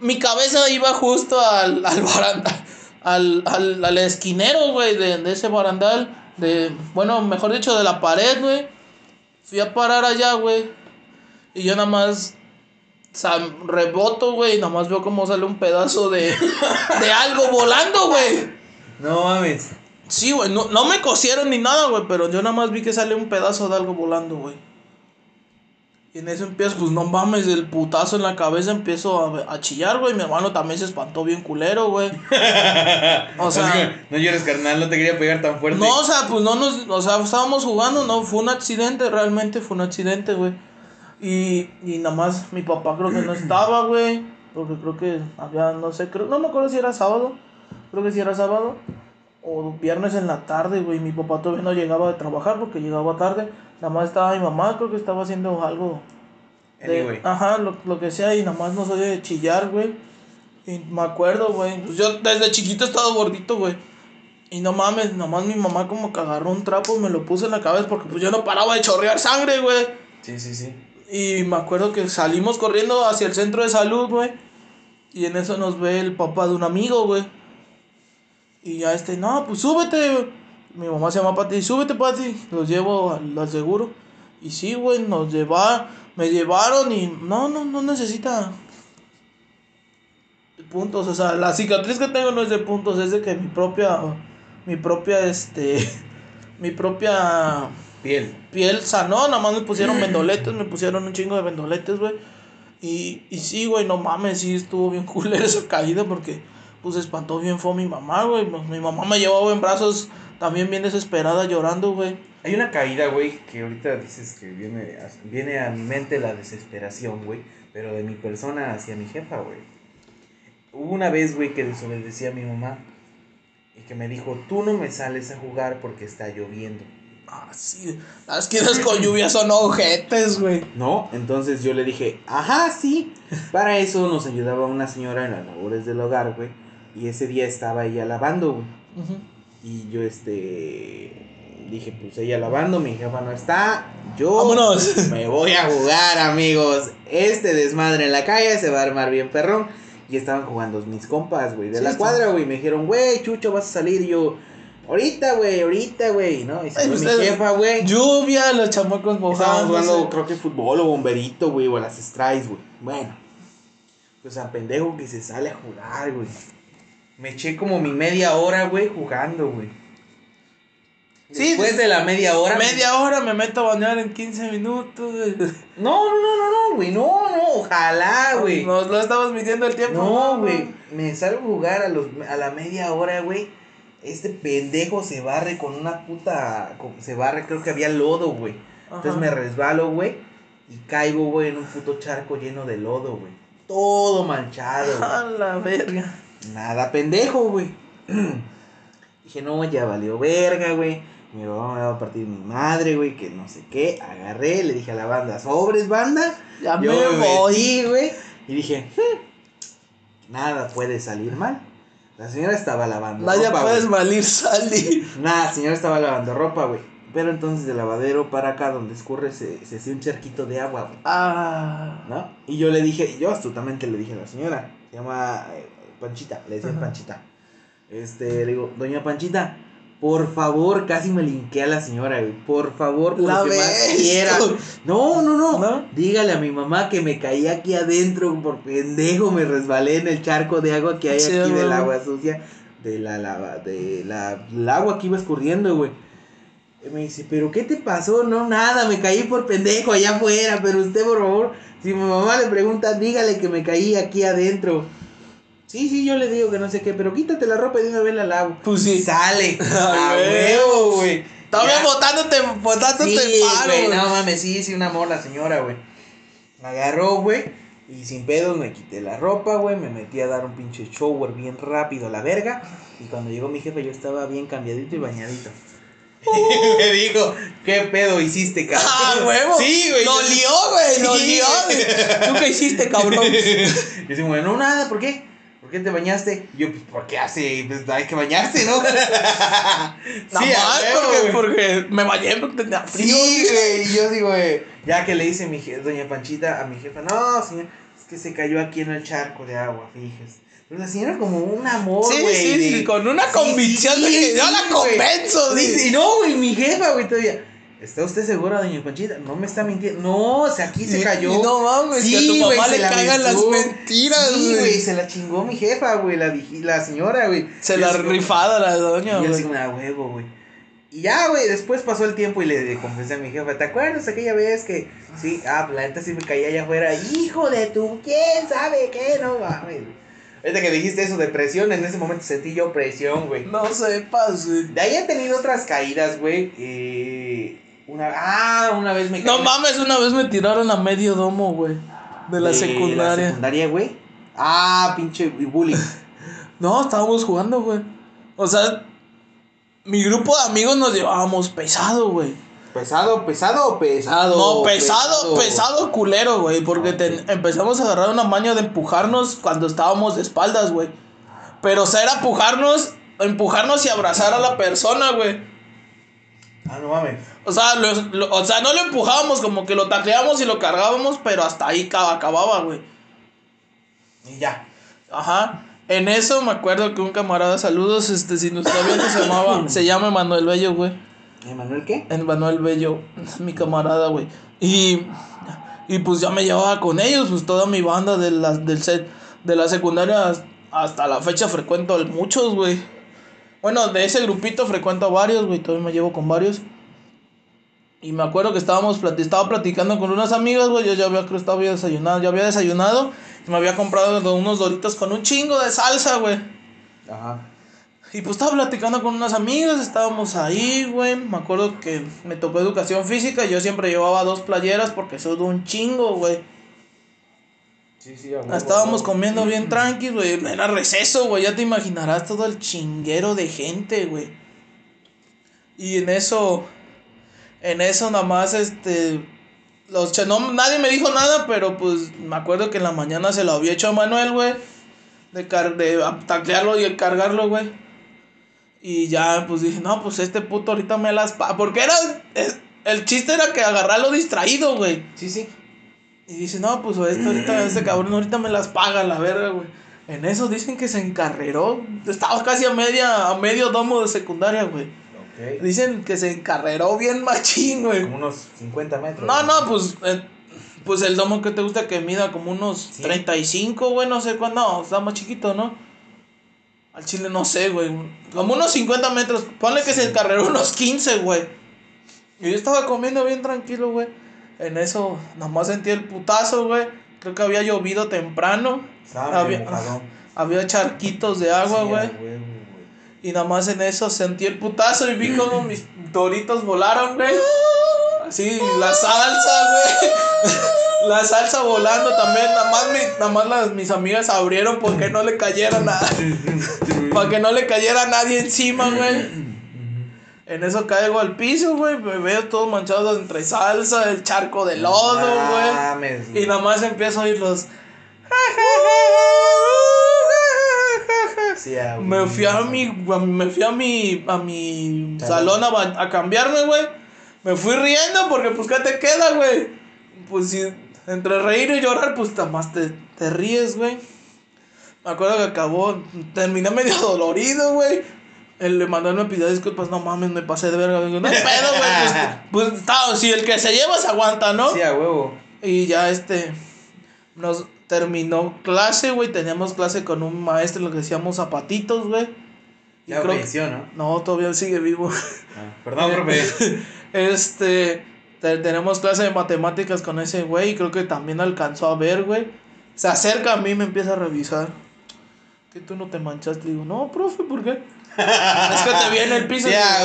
Mi cabeza iba justo al, al barandal, al, al, al esquinero, güey, de, de ese barandal. De, bueno, mejor dicho, de la pared, güey. Fui a parar allá, güey. Y yo nada más reboto, güey, y nada más veo cómo sale un pedazo de, de algo volando, güey. No mames. Sí, güey, no, no me cosieron ni nada, güey, pero yo nada más vi que sale un pedazo de algo volando, güey. Y en eso empiezo, pues no mames, el putazo en la cabeza empiezo a, a chillar, güey. Mi hermano también se espantó bien culero, güey. O sea, no llores, carnal, no te quería pegar tan fuerte. No, o sea, pues no nos, o sea, estábamos jugando, no, fue un accidente, realmente fue un accidente, güey. Y, y nada más mi papá creo que no estaba, güey. Porque creo que había, no sé, creo, no me acuerdo si era sábado. Creo que si era sábado. O viernes en la tarde, güey. Mi papá todavía no llegaba de trabajar porque llegaba tarde. Nada más estaba mi mamá, creo que estaba haciendo algo. De, Ajá, lo, lo, que sea. Y nada más nos oye de chillar, güey. Y me acuerdo, güey. Pues yo desde chiquito he estado gordito, güey. Y no mames, nada más mi mamá como que agarró un trapo y me lo puse en la cabeza porque pues yo no paraba de chorrear sangre, güey. Sí, sí, sí. Y me acuerdo que salimos corriendo hacia el centro de salud, güey. Y en eso nos ve el papá de un amigo, güey. Y ya este, no, pues súbete. Mi mamá se llama Pati, súbete, Pati. Los llevo al, seguro. Y sí, güey, nos lleva, me llevaron y no, no, no necesita puntos. O sea, la cicatriz que tengo no es de puntos, es de que mi propia, mi propia, este, mi propia Piel. Piel sanó, nada más me pusieron vendoletes, me pusieron un chingo de vendoletes, güey. Y, y sí, güey, no mames, sí estuvo bien culera esa caída porque, pues, espantó bien fue mi mamá, güey. Mi mamá me llevaba en brazos también bien desesperada llorando, güey. Hay una caída, güey, que ahorita dices que viene a, viene a mi mente la desesperación, güey, pero de mi persona hacia mi jefa, güey. Hubo una vez, güey, que desobedecí a mi mamá y que me dijo, tú no me sales a jugar porque está lloviendo. Ah, sí. Las esquinas con lluvia son ojetes, güey. No, entonces yo le dije, ajá, sí. Para eso nos ayudaba una señora en las labores del hogar, güey. Y ese día estaba ella lavando, güey. Y yo, este. Dije, pues ella lavando, mi jefa no está. Yo. Vámonos. Me voy a jugar, amigos. Este desmadre en la calle se va a armar bien perrón. Y estaban jugando mis compas, güey, de la cuadra, güey. Me dijeron, güey, Chucho, vas a salir. Y yo, Ahorita, güey, ahorita, güey, ¿no? Y se mi jefa, güey. Lluvia, los chamacos mojados. Estábamos jugando, creo que fútbol o bomberito, güey, o las strikes, güey. Bueno. Pues a pendejo que se sale a jugar, güey. Me eché como mi media hora, güey, jugando, güey. Sí, Después de la media hora. Media hora me meto a bañar en 15 minutos. No, no, no, no, no, güey. No, no, ojalá, güey. Nos lo estamos midiendo el tiempo. No, güey. Me salgo a jugar a, los, a la media hora, güey este pendejo se barre con una puta. Se barre, creo que había lodo, güey. Entonces me resbalo, güey. Y caigo, güey, en un puto charco lleno de lodo, güey. Todo manchado. A la verga. Nada pendejo, güey. Dije, no, ya valió verga, güey. Mi mamá me va a partir mi madre, güey, que no sé qué. Agarré, le dije a la banda, sobres, banda. Ya me voy, güey. Y dije, hmm, nada puede salir mal. La señora estaba lavando Vaya ropa. puedes malir, Sally. Nada, la señora estaba lavando ropa, güey. Pero entonces del lavadero para acá donde escurre se, se hacía un charquito de agua, güey. Ah. ¿No? Y yo le dije, yo astutamente le dije a la señora, se llama eh, Panchita, le decía Panchita. Este, le digo, doña Panchita, por favor, casi me linqué a la señora, güey. Por favor, por lo que más quiera. No, no, no, Dígale a mi mamá que me caí aquí adentro por pendejo. Me resbalé en el charco de agua que hay aquí del agua sucia. De la lava, de la, el agua que iba escurriendo, güey. Y me dice, ¿pero qué te pasó? No, nada, me caí por pendejo allá afuera. Pero usted, por favor, si mi mamá le pregunta, dígale que me caí aquí adentro. Sí, sí, yo le digo que no sé qué, pero quítate la ropa y de una vez la lavo. Pues sí. Sale. A huevo, güey. Todavía botándote, botándote sí, güey, no mames, sí, sí, un amor la señora, güey. Me agarró, güey. Y sin pedos me quité la ropa, güey. Me metí a dar un pinche shower bien rápido a la verga. Y cuando llegó mi jefe, yo estaba bien cambiadito y bañadito. Me dijo, ¿qué pedo hiciste, cabrón? Ah, huevo. Sí, güey. Lo lió, güey. Lo lió. ¿Tú qué hiciste, cabrón? y dice, güey, no, nada, ¿por qué? ¿Por qué te bañaste? Y yo, pues, porque hace, pues, hay que bañarse, ¿no? sí, porque, porque, me bañé porque tenía frío. Sí, güey, y yo digo, güey, ya que le dice mi doña Panchita a mi jefa, no, señor, es que se cayó aquí en el charco de agua, fíjese. Pero la señora como un amor, güey. Sí, sí, sí, con una convicción de que yo la convenzo. Dice, no, güey, mi jefa, güey, todavía. ¿Está usted segura, doña Conchita? No me está mintiendo. No, o sea, aquí se cayó. Y no mames, Sí, que a tu güey, se le la cagan las mentiras, Sí, güey. güey, se la chingó mi jefa, güey, la, la señora, güey. Se Y la así rifada la doña, Y yo güey. así como, "Ah, huevo, güey. Y ya, güey, después pasó el tiempo y le confesé a mi jefa, ¿te acuerdas aquella vez que, sí, ah, la neta sí me caía allá afuera, hijo de tu, quién sabe qué, no mames. güey". Ahorita que dijiste eso de presión, en ese momento sentí yo presión, güey. No sepas, güey. De ahí he tenido otras caídas, güey. Eh, una, ah, una vez me. No mames, una vez me tiraron a medio domo, güey. De la De secundaria. La secundaria, güey. Ah, pinche bullying. No, estábamos jugando, güey. O sea, mi grupo de amigos nos llevábamos pesado, güey. ¿Pesado, pesado o pesado? No, pesado, pesado culero, güey. Porque te- empezamos a agarrar una maña de empujarnos cuando estábamos de espaldas, güey. Pero, o sea, era empujarnos, empujarnos y abrazar a la persona, güey. Ah, no mames. O sea, lo- lo- o sea, no lo empujábamos, como que lo tacleábamos y lo cargábamos, pero hasta ahí ca- acababa, güey. Y ya. Ajá. En eso me acuerdo que un camarada, saludos, este, si no sabía que se llamaba, se llama Manuel Bello, güey. ¿Emanuel qué? Manuel Bello, mi camarada, güey. Y, y pues ya me llevaba con ellos, pues toda mi banda de la, del set, de la secundaria hasta la fecha frecuento a muchos, güey. Bueno, de ese grupito frecuento a varios, güey, todavía me llevo con varios. Y me acuerdo que estábamos plati- estaba platicando con unas amigas, güey, yo ya había, creo estaba desayunado, ya había desayunado, y me había comprado unos doritos con un chingo de salsa, güey. Ajá. Y pues estaba platicando con unas amigas, estábamos ahí, güey. Me acuerdo que me tocó educación física y yo siempre llevaba dos playeras porque sudo un chingo, güey. Sí, sí, Estábamos comiendo bien tranqui, güey. Era receso, güey. Ya te imaginarás todo el chinguero de gente, güey. Y en eso, en eso nada más, este, los no, nadie me dijo nada, pero pues me acuerdo que en la mañana se lo había hecho a Manuel, güey. De, car de taclearlo y cargarlo, güey. Y ya, pues dije, no, pues este puto ahorita me las... pa-". Porque era, es- el chiste era que agarrarlo distraído, güey. Sí, sí. Y dice, no, pues este, ahorita, este cabrón ahorita me las paga la verga, güey. En eso dicen que se encarreró. Estaba casi a media, a medio domo de secundaria, güey. Ok. Dicen que se encarreró bien machín, güey. Como unos 50 metros. No, no, pues, eh, pues el domo que te gusta que mida como unos Sí. 35, güey, no sé cuándo. No, está más chiquito, ¿no? Al chile no sé, güey. Como unos 50 metros. Ponle que se encarreró unos 15, güey. Y yo estaba comiendo bien tranquilo, güey. En eso, nomás sentí el putazo, güey. Creo que había llovido temprano. Había, charquitos de agua, güey. Y nada más en eso sentí el putazo y vi como mis doritos volaron, güey. Así, la salsa, güey. La salsa volando también. Nada más, mi- nada más las, mis amigas abrieron porque no le cayera nada. Para que no le cayera nadie encima, güey. En eso caigo al piso, güey. Me veo todo manchado entre salsa, el charco de lodo, güey. Y nada más empiezo a oír los. Sí, a Me fui a mi, me fui a mi, a mi salón a, cambiarme, güey. Me fui riendo porque, pues, ¿qué te queda, güey? Pues, si entre reír y llorar, pues, más te, te ríes, güey. Me acuerdo que acabó, terminé medio dolorido, güey. El Emanuel me pidió disculpas, no mames, me pasé de verga. Digo, no pedo, güey. Pues, pues, si el que se lleva se aguanta, ¿no? Sí, a huevo. Y ya este nos terminó clase, güey. Teníamos clase con un maestro, lo que decíamos zapatitos, güey. Ya creo que- falleció, ¿no? No, todavía sigue vivo. Ah, perdón, profe. Este, te- tenemos clase de matemáticas con ese güey y creo que también alcanzó a ver, güey. Se acerca a mí y me empieza a revisar. ¿Que tú no te manchaste? Digo, no, profe, ¿por qué? Es que te vi en el piso. Sí, a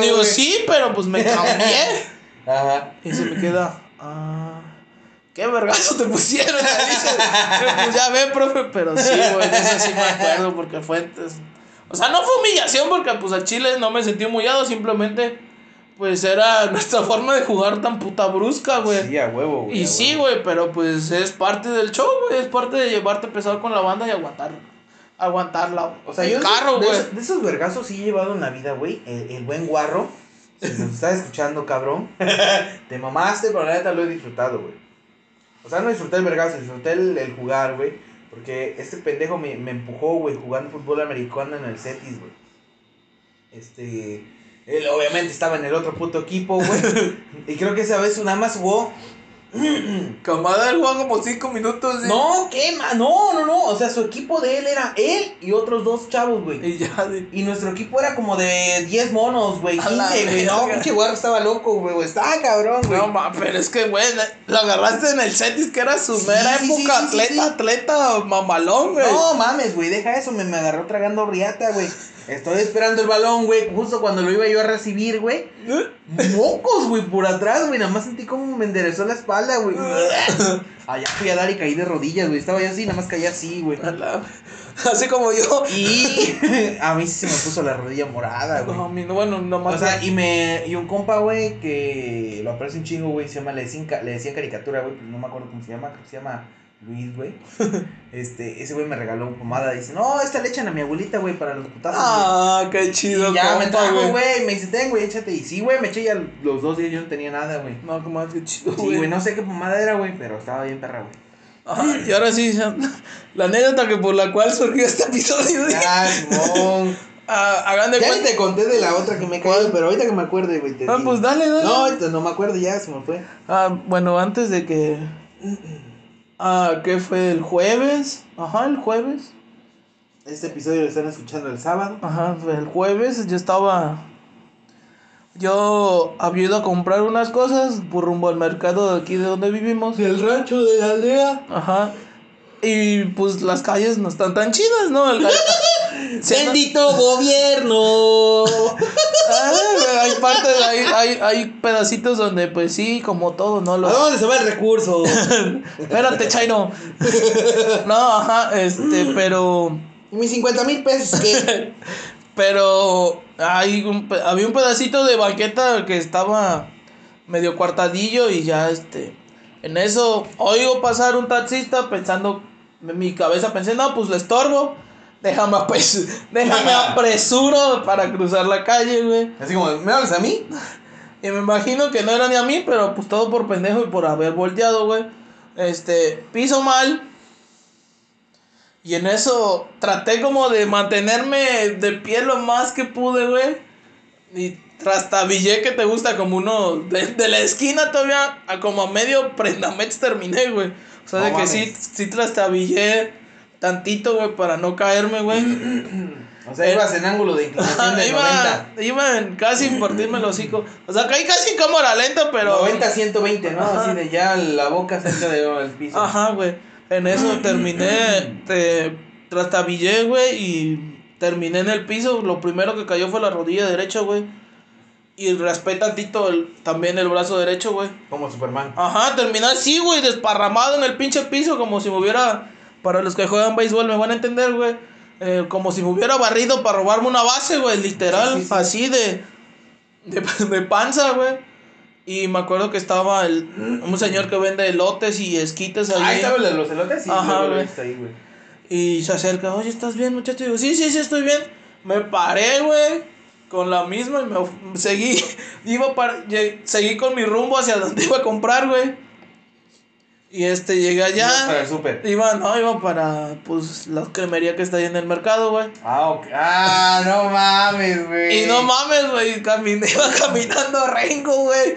Digo, güey. sí, pero pues me cambié. Ajá. Y se me queda, ah, qué vergazo te pusieron. dice. pues ya ve, profe, pero sí, güey, de eso sí me acuerdo porque fue. O sea, no fue humillación porque pues al chile no me sentí humillado, simplemente pues era nuestra forma de jugar tan puta brusca, güey. Sí, a huevo, güey. y sí, güey, pero pues es parte del show, güey, es parte de llevarte pesado con la banda y aguantar, aguantarla. O sea, el yo carro, de, esos- de esos vergazos sí he llevado en la vida, güey. El, el buen guarro. Si nos estás escuchando, cabrón. Te mamaste, pero la neta lo he disfrutado, güey. O sea, no disfruté el vergazo, disfruté el, el jugar, güey. Porque este pendejo me, me empujó, güey, jugando fútbol americano en el Cetis, güey. Este. Él obviamente estaba en el otro puto equipo, güey. y creo que esa vez nada más jugó Camada él jugó como 5 minutos. ¿sí? No, ¿qué ma? No, no, no. O sea, su equipo de él era él y otros dos chavos, güey. Y ya, de- Y nuestro equipo era como de 10 monos, güey. A la 15, güey. No, pinche guarro estaba loco, güey. Estaba cabrón, güey. No, ma, pero es que, güey, lo agarraste en el Cetis, que era su Sí, mera sí, época, atleta, atleta, mamalón, güey. No mames, güey, deja eso, me, me agarró tragando riata, güey. Estoy esperando el balón, güey, justo cuando lo iba yo a recibir, güey. Mocos, güey, por atrás, güey, nada más sentí como me enderezó la espalda, güey. Allá fui a dar y caí de rodillas, güey, estaba yo así, nada más caí así, güey. A Así como yo. Y a mí sí se me puso la rodilla morada, güey. No, mi, no, bueno, nomás. O sea, y me y un compa, güey, que lo aprecio un chingo, güey, se llama, le decían, le decían caricatura, güey, no me acuerdo cómo se llama, creo que se llama Luis, güey. Este, ese güey me regaló pomada, dice, no, esta le echan a mi abuelita, güey, para los putazos, güey". ah, qué chido, Y ya me trajo, güey. me dice, ten, güey, échate. Y sí, güey, me eché ya los dos días, yo no tenía nada, güey. No, como que chido, Sí, güey. no sé qué pomada era, güey, pero estaba bien perra, güey. Y ahora sí, ya- la anécdota que por la cual surgió este episodio. Ya, Simón. Ah, hagan de ya cuenta. te conté de la otra que me caí, pero ahorita que me acuerde, güey, Ah, digo. pues dale, dale. No, ahorita no me acuerdo, ya se me fue. Ah, bueno, antes de que. Ah, ¿qué fue? ¿El jueves? Ajá, el jueves. Este episodio lo están escuchando el sábado. Ajá, el jueves yo estaba. Yo había ido a comprar unas cosas por rumbo al mercado de aquí de donde vivimos. Del rancho de la aldea. Ajá. Y pues las calles no están tan chidas, ¿no? El- ¡Bendito gobierno! Ah, hay partes, hay, hay, hay pedacitos donde pues sí, como todo, ¿no? ¿A Los... dónde se va el recurso? Espérate, Chaino. No, ajá, este, pero... ¿Y mis 50 mil pesos qué? Pero hay un, había un pedacito de banqueta que estaba medio cuartadillo y ya este en eso oigo pasar un taxista pensando en mi cabeza pensé no pues le estorbo déjame apes- déjame apresuro para cruzar la calle güey Así como, ¿me hablas a mí? y me imagino que no era ni a mí pero pues todo por pendejo y por haber volteado güey este piso mal y en eso traté como de mantenerme de pie lo más que pude, güey. Y trastabillé que te gusta como uno de, de la esquina todavía a como a medio prendamets terminé, güey. O sea, No de que sí, sí trastabillé tantito, güey, para no caerme, güey. O sea, ibas en ángulo de inclinación de 90. iba, iba en casi en partirme el hocico. O sea, caí casi en cámara lenta, pero... 90, 120, ¿no? Ajá. Así de ya la boca cerca del piso. Ajá, güey. En eso terminé, te trastabillé, güey, y terminé en el piso. Lo primero que cayó fue la rodilla derecha, güey. Y raspé tantito el, también el brazo derecho, güey. Como Superman. Ajá, terminé así, güey, desparramado en el pinche piso, como si me hubiera. Para los que juegan béisbol me van a entender, güey. Eh, como si me hubiera barrido para robarme una base, güey, literal, Sí, sí, sí. así de, de. de panza, güey. Y me acuerdo que estaba el, un señor que vende elotes y esquites ahí. Ahí estaba el de los elotes y Ajá, güey. ahí, güey. Y se acerca, oye, ¿estás bien, muchacho? Y digo, sí, sí, sí, estoy bien. Me paré, güey, con la misma y me seguí, iba para, seguí con mi rumbo hacia donde iba a comprar, güey. Y este, llegué allá. Ibas Para el súper. Iba, no, iba para, pues, la cremería que está ahí en el mercado, güey. Ah, ok. Ah, no mames, güey. Y no mames, güey, caminé, iba caminando rengo, güey.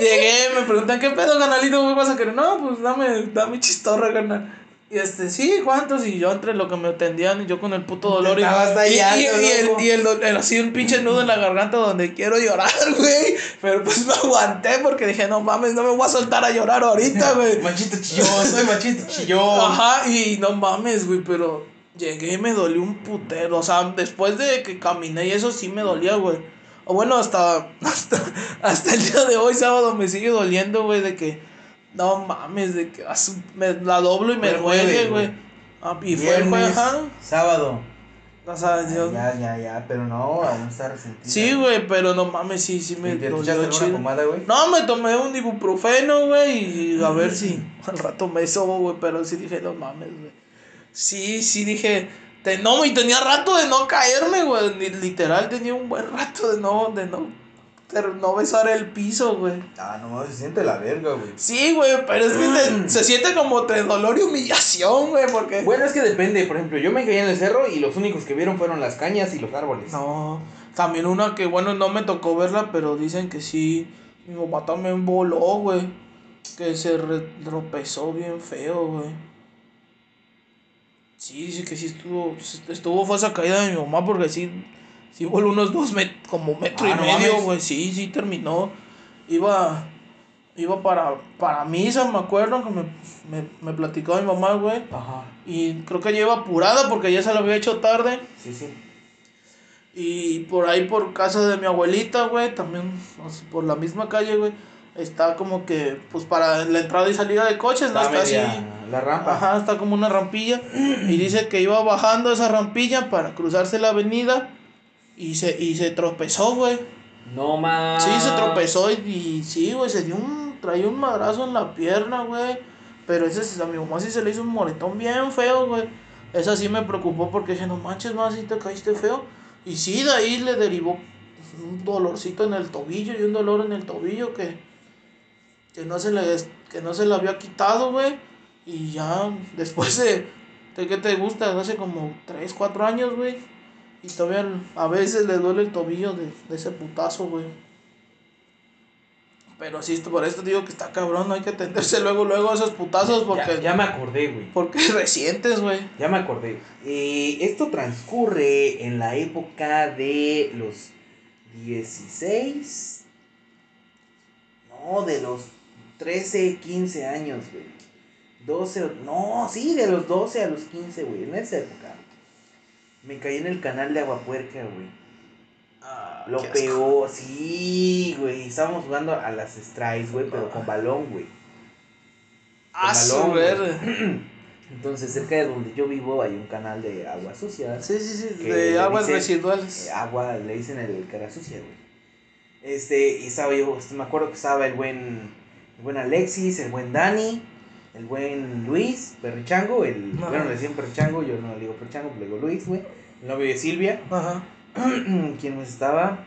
Llegué, me preguntan, ¿qué pedo, canalito, güey, vas a querer? No, pues dame, dame chistorra, carnal. Y este, sí, ¿cuántos? Y yo entre lo que me atendían y yo con el puto dolor. Y, y, y, el, el, el- así un pinche nudo en la garganta donde quiero llorar, güey. Pero pues me aguanté porque dije, no mames, no me voy a soltar a llorar ahorita, güey. Machito chillón, soy machito chillón. Ajá, y no mames, güey, pero llegué y me dolió un putero. O sea, después de que caminé y eso sí me dolía, güey. O bueno, hasta, hasta, hasta el día de hoy, sábado, me sigue doliendo, güey, de que, no mames, de que me la doblo y me duele, güey. Ah, y fue el jueves, sábado. O sea, yo. Ya, ya, ya, pero no, aún está resentido. Sí, güey, pero no mames, sí, sí me ¿Te dolió chido. pomada, güey? No, me tomé un ibuprofeno, güey, y a ver si al rato me sobo, güey, pero sí dije, no mames, güey. Sí, sí dije, te, no, y tenía rato de no caerme, güey, literal tenía un buen rato de no, de no, de no besar el piso, güey. Ah, no, se siente la verga, güey. Sí, güey, pero es que te- se siente como entre dolor y humillación, güey, porque... Bueno, es que depende, por ejemplo, yo me caí en el cerro y los únicos que vieron fueron las cañas y los árboles. No, También una que, bueno, no me tocó verla, pero dicen que sí. Mi mamá también voló, güey. Que se tropezó bien feo, güey. Sí, dice que sí estuvo. Estuvo fue esa caída de mi mamá porque sí. Sí voló unos dos met como metro Ah, y no medio, güey. Sí, sí terminó. Iba. Iba para, para misa, me acuerdo que me, me, me platicó mi mamá, güey. Ajá. Y creo que ya iba apurada porque ya se lo había hecho tarde. Sí, sí. Y por ahí, por casa de mi abuelita, güey, también o sea, por la misma calle, güey, está como que, pues para la entrada y salida de coches, ¿no? Está Está media- así. La rampa. Ajá, está como una rampilla. Y dice que iba bajando esa rampilla para cruzarse la avenida y se, y se tropezó, güey. No más. Sí, se tropezó y, y sí, güey, se dio un, traía un madrazo en la pierna, güey. Pero ese, a mi mamá sí se le hizo un moretón bien feo, güey. Esa sí me preocupó porque dije, no manches, más si te caíste feo. Y sí, de ahí le derivó un dolorcito en el tobillo y un dolor en el tobillo que, que, no, se le, que no se le había quitado, güey. Y ya después de, de que te gusta, hace como 3, 4 años, güey. Y todavía a veces le duele el tobillo de, de ese putazo, güey. Pero sí, por esto digo que está cabrón, no hay que atenderse luego, luego a esos putazos porque, Ya, ya me acordé, güey. porque recientes, güey. Ya me acordé. Eh, esto transcurre en la época de los 16. No, de los 13, 15 años, güey. 12, o- no, sí, de los 12 a los 15, güey. En esa época. Me caí en el canal de Aguapuerca, güey. Lo Qué asco. peor, sí, güey. Estábamos jugando a las strikes, güey, pero con balón, güey. Ah, balón, güey. verde. Entonces, cerca de donde yo vivo hay un canal de agua sucia. Sí, sí, sí, de aguas dicen, residuales. Eh, agua, le dicen el cara sucia, güey. Este, y estaba yo, este, me acuerdo que estaba el buen, el buen Alexis, el buen Dani, el buen Luis, Perrichango, el, Ajá. bueno, le decían Perrichango, yo no le digo Perrichango, le digo Luis, güey. El novio de Silvia, Ajá. ¿quién más estaba?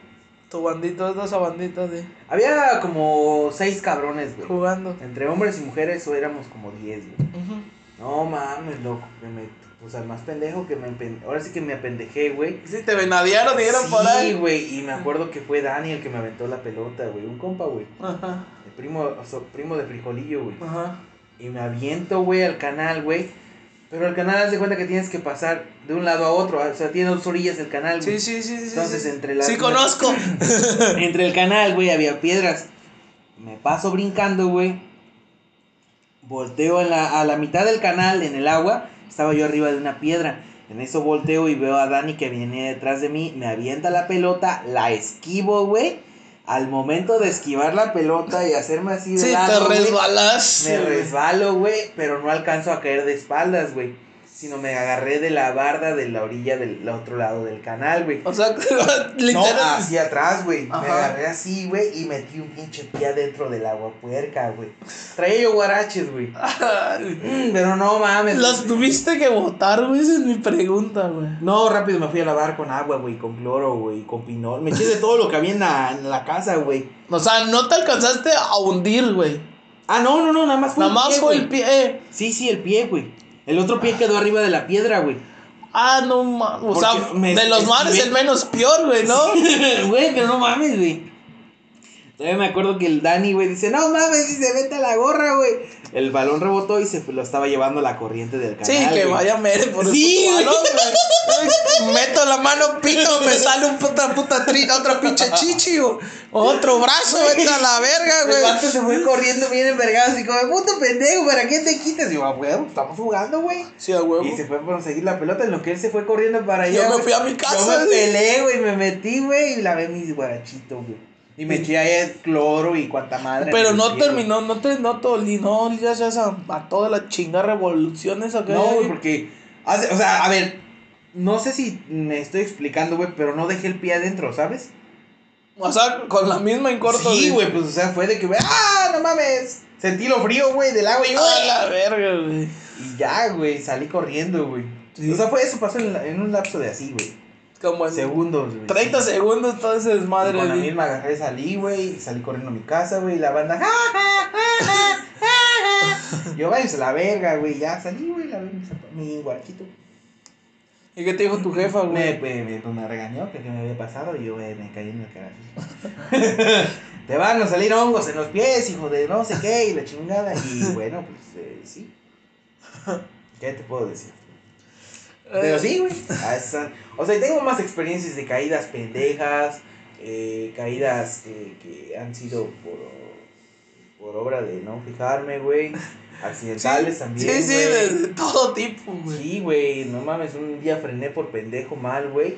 Tu bandito, dos banditas de Había como seis cabrones, güey. jugando. Entre hombres y mujeres o éramos como diez, güey. Ujú. No mames, loco, que me, pues al más pendejo que me, empen- ahora sí que me apendejé, güey. Sí, te venadearon y eran por Sí, ahí. güey, y me acuerdo que fue Dani el que me aventó la pelota, güey, un compa, güey. Ajá, El primo, o sea, primo de frijolillo, güey. ajá. Y me aviento, güey, al canal, güey. Pero el canal, haz de cuenta que tienes que pasar de un lado a otro. O sea, tiene dos orillas el canal, güey. Sí, sí, sí, sí. Entonces, sí. entre las- Sí, conozco. Entre el canal, güey, había piedras. Me paso brincando, güey. Volteo en la- a la mitad del canal, en el agua. Estaba yo arriba de una piedra. En eso volteo y veo a Dani que viene detrás de mí. Me avienta la pelota, la esquivo, güey. Al momento de esquivar la pelota y hacerme así de Sí, lado, te resbalas. Me resbalo, güey, pero no alcanzo a caer de espaldas, güey. Sino me agarré de la barda de la orilla del otro lado del canal, güey. O sea, No, literal. hacia atrás, güey. Me agarré así, güey, y metí un pinche pie adentro del agua puerca, güey. Traía yo guaraches, güey. Pero no mames. Las tuviste que botar, güey. Esa es mi pregunta, güey. No, rápido me fui a lavar con agua, güey, con cloro, güey, con pinol. Me eché de todo lo que había en la, en la casa, güey. O sea, no te alcanzaste a hundir, güey. Ah, no, no, no, nada más fue Nada más fue el pie. Sí, sí, el pie, güey. El otro pie quedó arriba de la piedra, güey. Ah, no mames. O sea, de los mares el menos peor, güey, ¿no? Güey, pero no mames, güey. Todavía me acuerdo que el Dani, güey, dice, no mames, dice, vete a la gorra, güey. El balón rebotó y se lo estaba llevando la corriente del canal. Sí, que güey. vaya mere por el Sí, güey. balón, güey. Meto la mano, pito, me sale un puta puta trina, otra pinche chichi, o otro brazo, vete a la verga, El güey. vato se fue corriendo bien envergado, así como, puto pendejo, ¿para qué te quitas? Y yo, "Ah, güey, estamos jugando, güey. Sí, a huevo. Y se fue por conseguir la pelota, en lo que él se fue corriendo para allá. Yo me güey. fui a mi casa, Yo me güey. pelé, güey, me metí, güey, y lavé mis guarachitos, güey. Y me eché ahí el cloro y cuanta madre. Pero no terminó, no te, no te, no olías esa, a toda la chinga revoluciones acá. No, güey, porque. hace- o sea, a ver. No sé si me estoy explicando, güey, pero no dejé el pie adentro, ¿sabes? O sea, con la misma en corto. Sí, güey, pues o sea, fue de que, güey, ¡ah, no mames! Sentí lo frío, güey, del agua y, A la verga, güey. y ya, güey, salí corriendo, güey. Sí. O sea, fue eso, pasó en, en un lapso de así, güey. Como en Segundos, güey. 30 Sí. segundos todo ese Y desmadre. con la güey. misma agarré, salí, güey, salí corriendo a mi casa, güey, la banda, ¡ja, ja, ja, ja, ja, ja". Yo, váyanse a la verga, güey, ya salí, güey, la mi, guarachito. ¿Y qué te dijo tu jefa, güey? me, me, pues me regañó que qué me había pasado y yo eh, me caí en el cara. Te van a salir hongos en los pies, hijo de no sé qué, y la chingada. Y bueno, pues eh, sí. ¿Qué te puedo decir? Pero sí, güey. Ah, O sea, tengo más experiencias de caídas pendejas, eh, caídas que, que han sido por, por obra de no fijarme, güey. Accidentales también. Sí, sí, de, todo tipo, güey. Sí, güey, no mames, un día frené por pendejo mal, güey.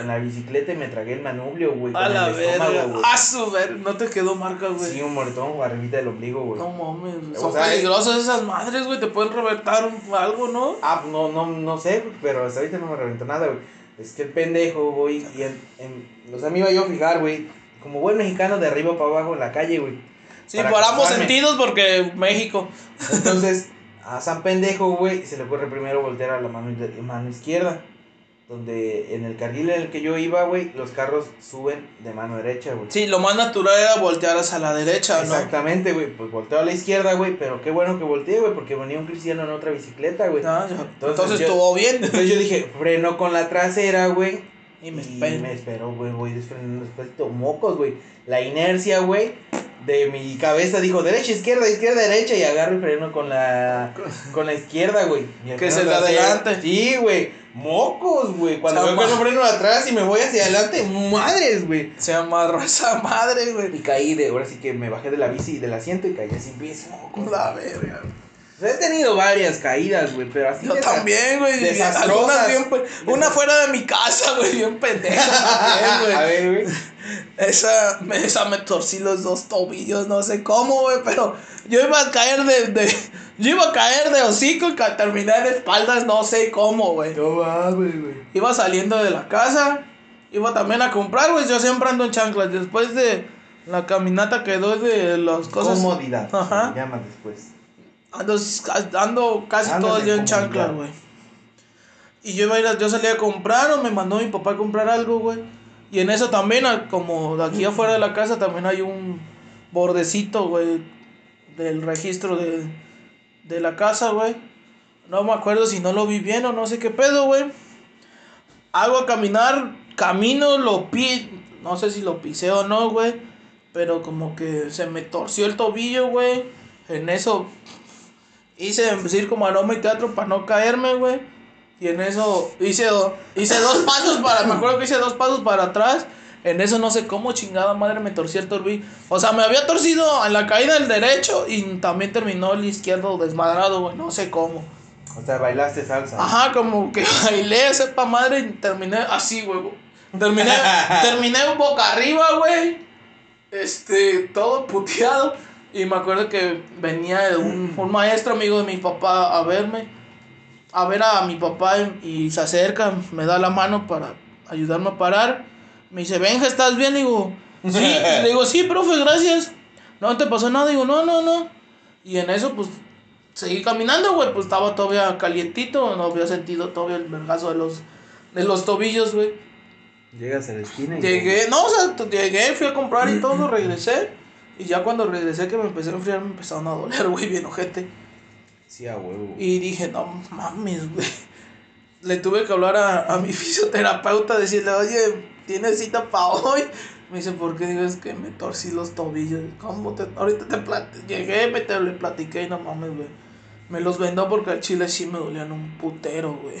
En la bicicleta y me tragué el manubrio, güey. A la verga. güey. A su ver, no te quedó marca, güey. Sí, un moretón o arribita del ombligo, güey. No mames, güey. O son sea, peligrosas esas madres, güey. Te pueden reventar un- algo, ¿no? Ah, no, no, no sé, pero hasta ahorita no me reventó nada, güey. Es que el pendejo, güey, y en, en- o sea, me iba yo a fijar, güey, como buen mexicano de arriba para abajo en la calle, güey. Sí, por ambos sentidos, porque México. Entonces, a San Pendejo, güey, se le ocurre primero voltear a la mano, mano izquierda. Donde en el carril en el que yo iba, güey, los carros suben de mano derecha, güey. Sí, lo más natural era voltear hacia la derecha, ¿no? Exactamente, güey. Pues volteo a la izquierda, güey. Pero qué bueno que volteé, güey. Porque venía un cristiano en otra bicicleta, güey. Ah. Entonces, Entonces, estuvo bien. Entonces yo dije, freno con la trasera, güey. Y me Y me espero, güey. Voy desfrenando después. Mocos, güey. La inercia, güey. De mi cabeza dijo derecha, izquierda, izquierda, derecha. Y agarro y freno con la, con la izquierda, güey. Y el Que el de trasero- adelante. Sí, güey. Mocos, güey. Cuando veo que no freno atrás y me voy hacia adelante, madres, güey. Se amarró esa madre, Y güey. caí de, ahora sí que me bajé de la bici y del asiento y caí sin pies. mocos. La verga. He tenido varias caídas, güey, pero así Yo también, güey. desastrosas. Algunas bien. pe- Una fuera de mi casa, güey. Bien pendeja A ver, güey. Esa, me- esa me torcí los dos tobillos, no sé cómo, güey, pero yo iba a caer de, de yo iba a caer de hocico y terminé de espaldas, no sé cómo, güey. No mames, güey. Iba saliendo de la casa, iba también a comprar, güey, yo siempre ando en chanclas, después de la caminata que doy de las cosas, Comodidad. Ajá. Llama después. ando, ando casi Andas todo el día en chanclas, güey. Y yo iba a ir, yo salía a comprar o me mandó mi papá a comprar algo, güey. Y en eso también, a- como de aquí afuera de la casa, también hay un bordecito, güey, del registro de, de la casa, güey. No me acuerdo si no lo vi bien o no sé qué pedo, güey. Hago a caminar, camino, lo pi... No sé si lo pisé o no, güey. Pero como que se me torció el tobillo, güey. En eso hice decir como aroma y teatro para no caerme, güey. Y en eso hice, hice dos pasos para, me acuerdo que hice dos pasos para atrás. En eso no sé cómo chingada madre me torcí el tobillo. O sea, me había torcido en la caída el derecho y también terminó el izquierdo desmadrado, güey. No sé cómo. O sea, bailaste salsa. Ajá, como que bailé, sepa madre, y terminé así, güey. Terminé, terminé boca arriba, güey. Este, todo puteado. Y me acuerdo que venía un, un maestro amigo de mi papá a verme. A ver a mi papá y, y se acerca, me da la mano para ayudarme a parar. Me dice, Benja, ¿estás bien? Le digo, sí. Le digo, sí, profe, gracias. No te pasó nada. Digo, no, no, no. Y en eso, pues, seguí caminando, güey. Pues estaba todavía calientito. No había sentido todavía el vergazo de los, de los tobillos, güey. Llegas a la esquina y. Llegué, no, o sea, llegué, fui a comprar y todo, regresé. Y ya cuando regresé que me empecé a enfriar, me empezaron a doler, güey, bien ojete. Sí, a huevo. Y dije, no mames, güey. Le tuve que hablar a, a mi fisioterapeuta, decirle, oye, ¿tienes cita para hoy? Me dice, ¿por qué? Digo, es que me torcí los tobillos. ¿Cómo te.? Ahorita te plat- Llegué, me te le platiqué y no mames, güey. Me los vendó porque al chile sí me dolían un putero, güey.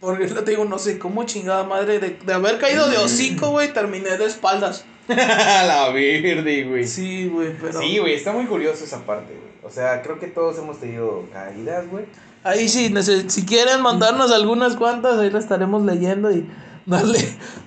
Porque te digo, no sé cómo chingada madre de, de haber caído de hocico, güey, terminé de espaldas. la verde, güey. Sí, güey, pero. Sí, güey, está muy curioso esa parte, güey. O sea, creo que todos hemos tenido caídas, güey. Ahí sí, si quieren mandarnos algunas cuantas, ahí las estaremos leyendo y darle,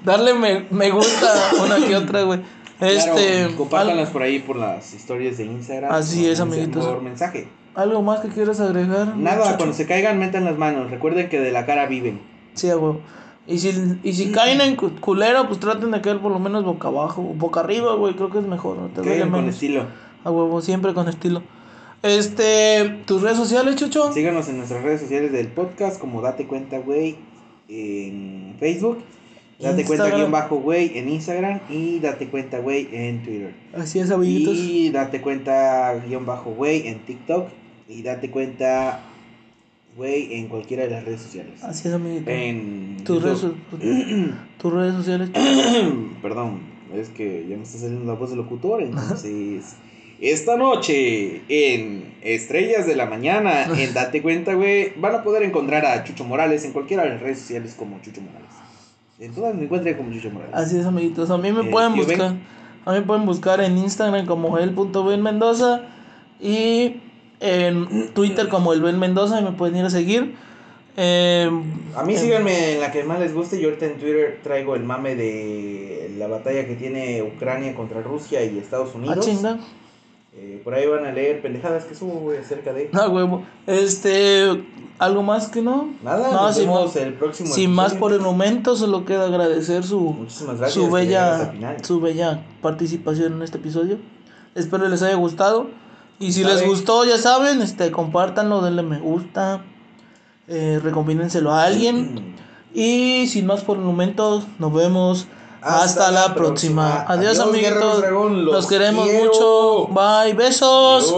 darle me, me gusta una que otra, güey. Este, Claro, compártanlas al- por ahí por las historias de Instagram. Así es, amiguitos. Por mensaje. ¿Algo más que quieras agregar? Nada, muchacho? cuando se caigan, metan las manos. Recuerden que de la cara viven. Sí, a huevo. Y si, y si caen en cu- culero, pues traten de caer por lo menos boca abajo, o boca arriba, güey, creo que es mejor, ¿no? Te con estilo. A huevo, siempre con estilo. Este, tus redes sociales, Chucho. Síganos en nuestras redes sociales del podcast como Date Cuenta, güey, en Facebook. Date Cuenta guion bajo, güey, en Instagram. Y Date Cuenta, güey, en Twitter. Así es, amiguitos. Y Date Cuenta guion bajo, güey, en TikTok. Y Date Cuenta güey, en cualquiera de las redes sociales. Así es, amiguito. En Tus redes, YouTube. tus redes sociales. Perdón, es que ya me está saliendo la voz de locutor, entonces... Esta noche en Estrellas de la Mañana, en Date Cuenta, güey, van a poder encontrar a Chucho Morales en cualquiera de las redes sociales como Chucho Morales. En todas me encuentran como Chucho Morales. Así es, amiguitos. A mí me Eh, pueden Ben. buscar. A mí me pueden buscar en Instagram como el.ben Mendoza y en Twitter como el Ben Mendoza y me pueden ir a seguir. Eh, A mí eh, síganme en la que más les guste. Yo ahorita en Twitter traigo el mame de la batalla que tiene Ucrania contra Rusia y Estados Ah, Unidos. chinga. Eh, por ahí van a leer pendejadas que subo, güey, acerca de... Ah, huevo. Este. ¿Algo más que no? Nada, No, nos sin vemos más- el próximo Sin más por el momento, solo queda agradecer su, su bella su bella participación en este episodio. Espero les haya gustado. Y si les gustó, ya saben, este, compártanlo, denle me gusta, eh, recomiéndenselo a alguien. Y sin más por el momento, nos vemos. Hasta, la próxima. Adiós, amiguitos. Los queremos mucho. Bye. Besos.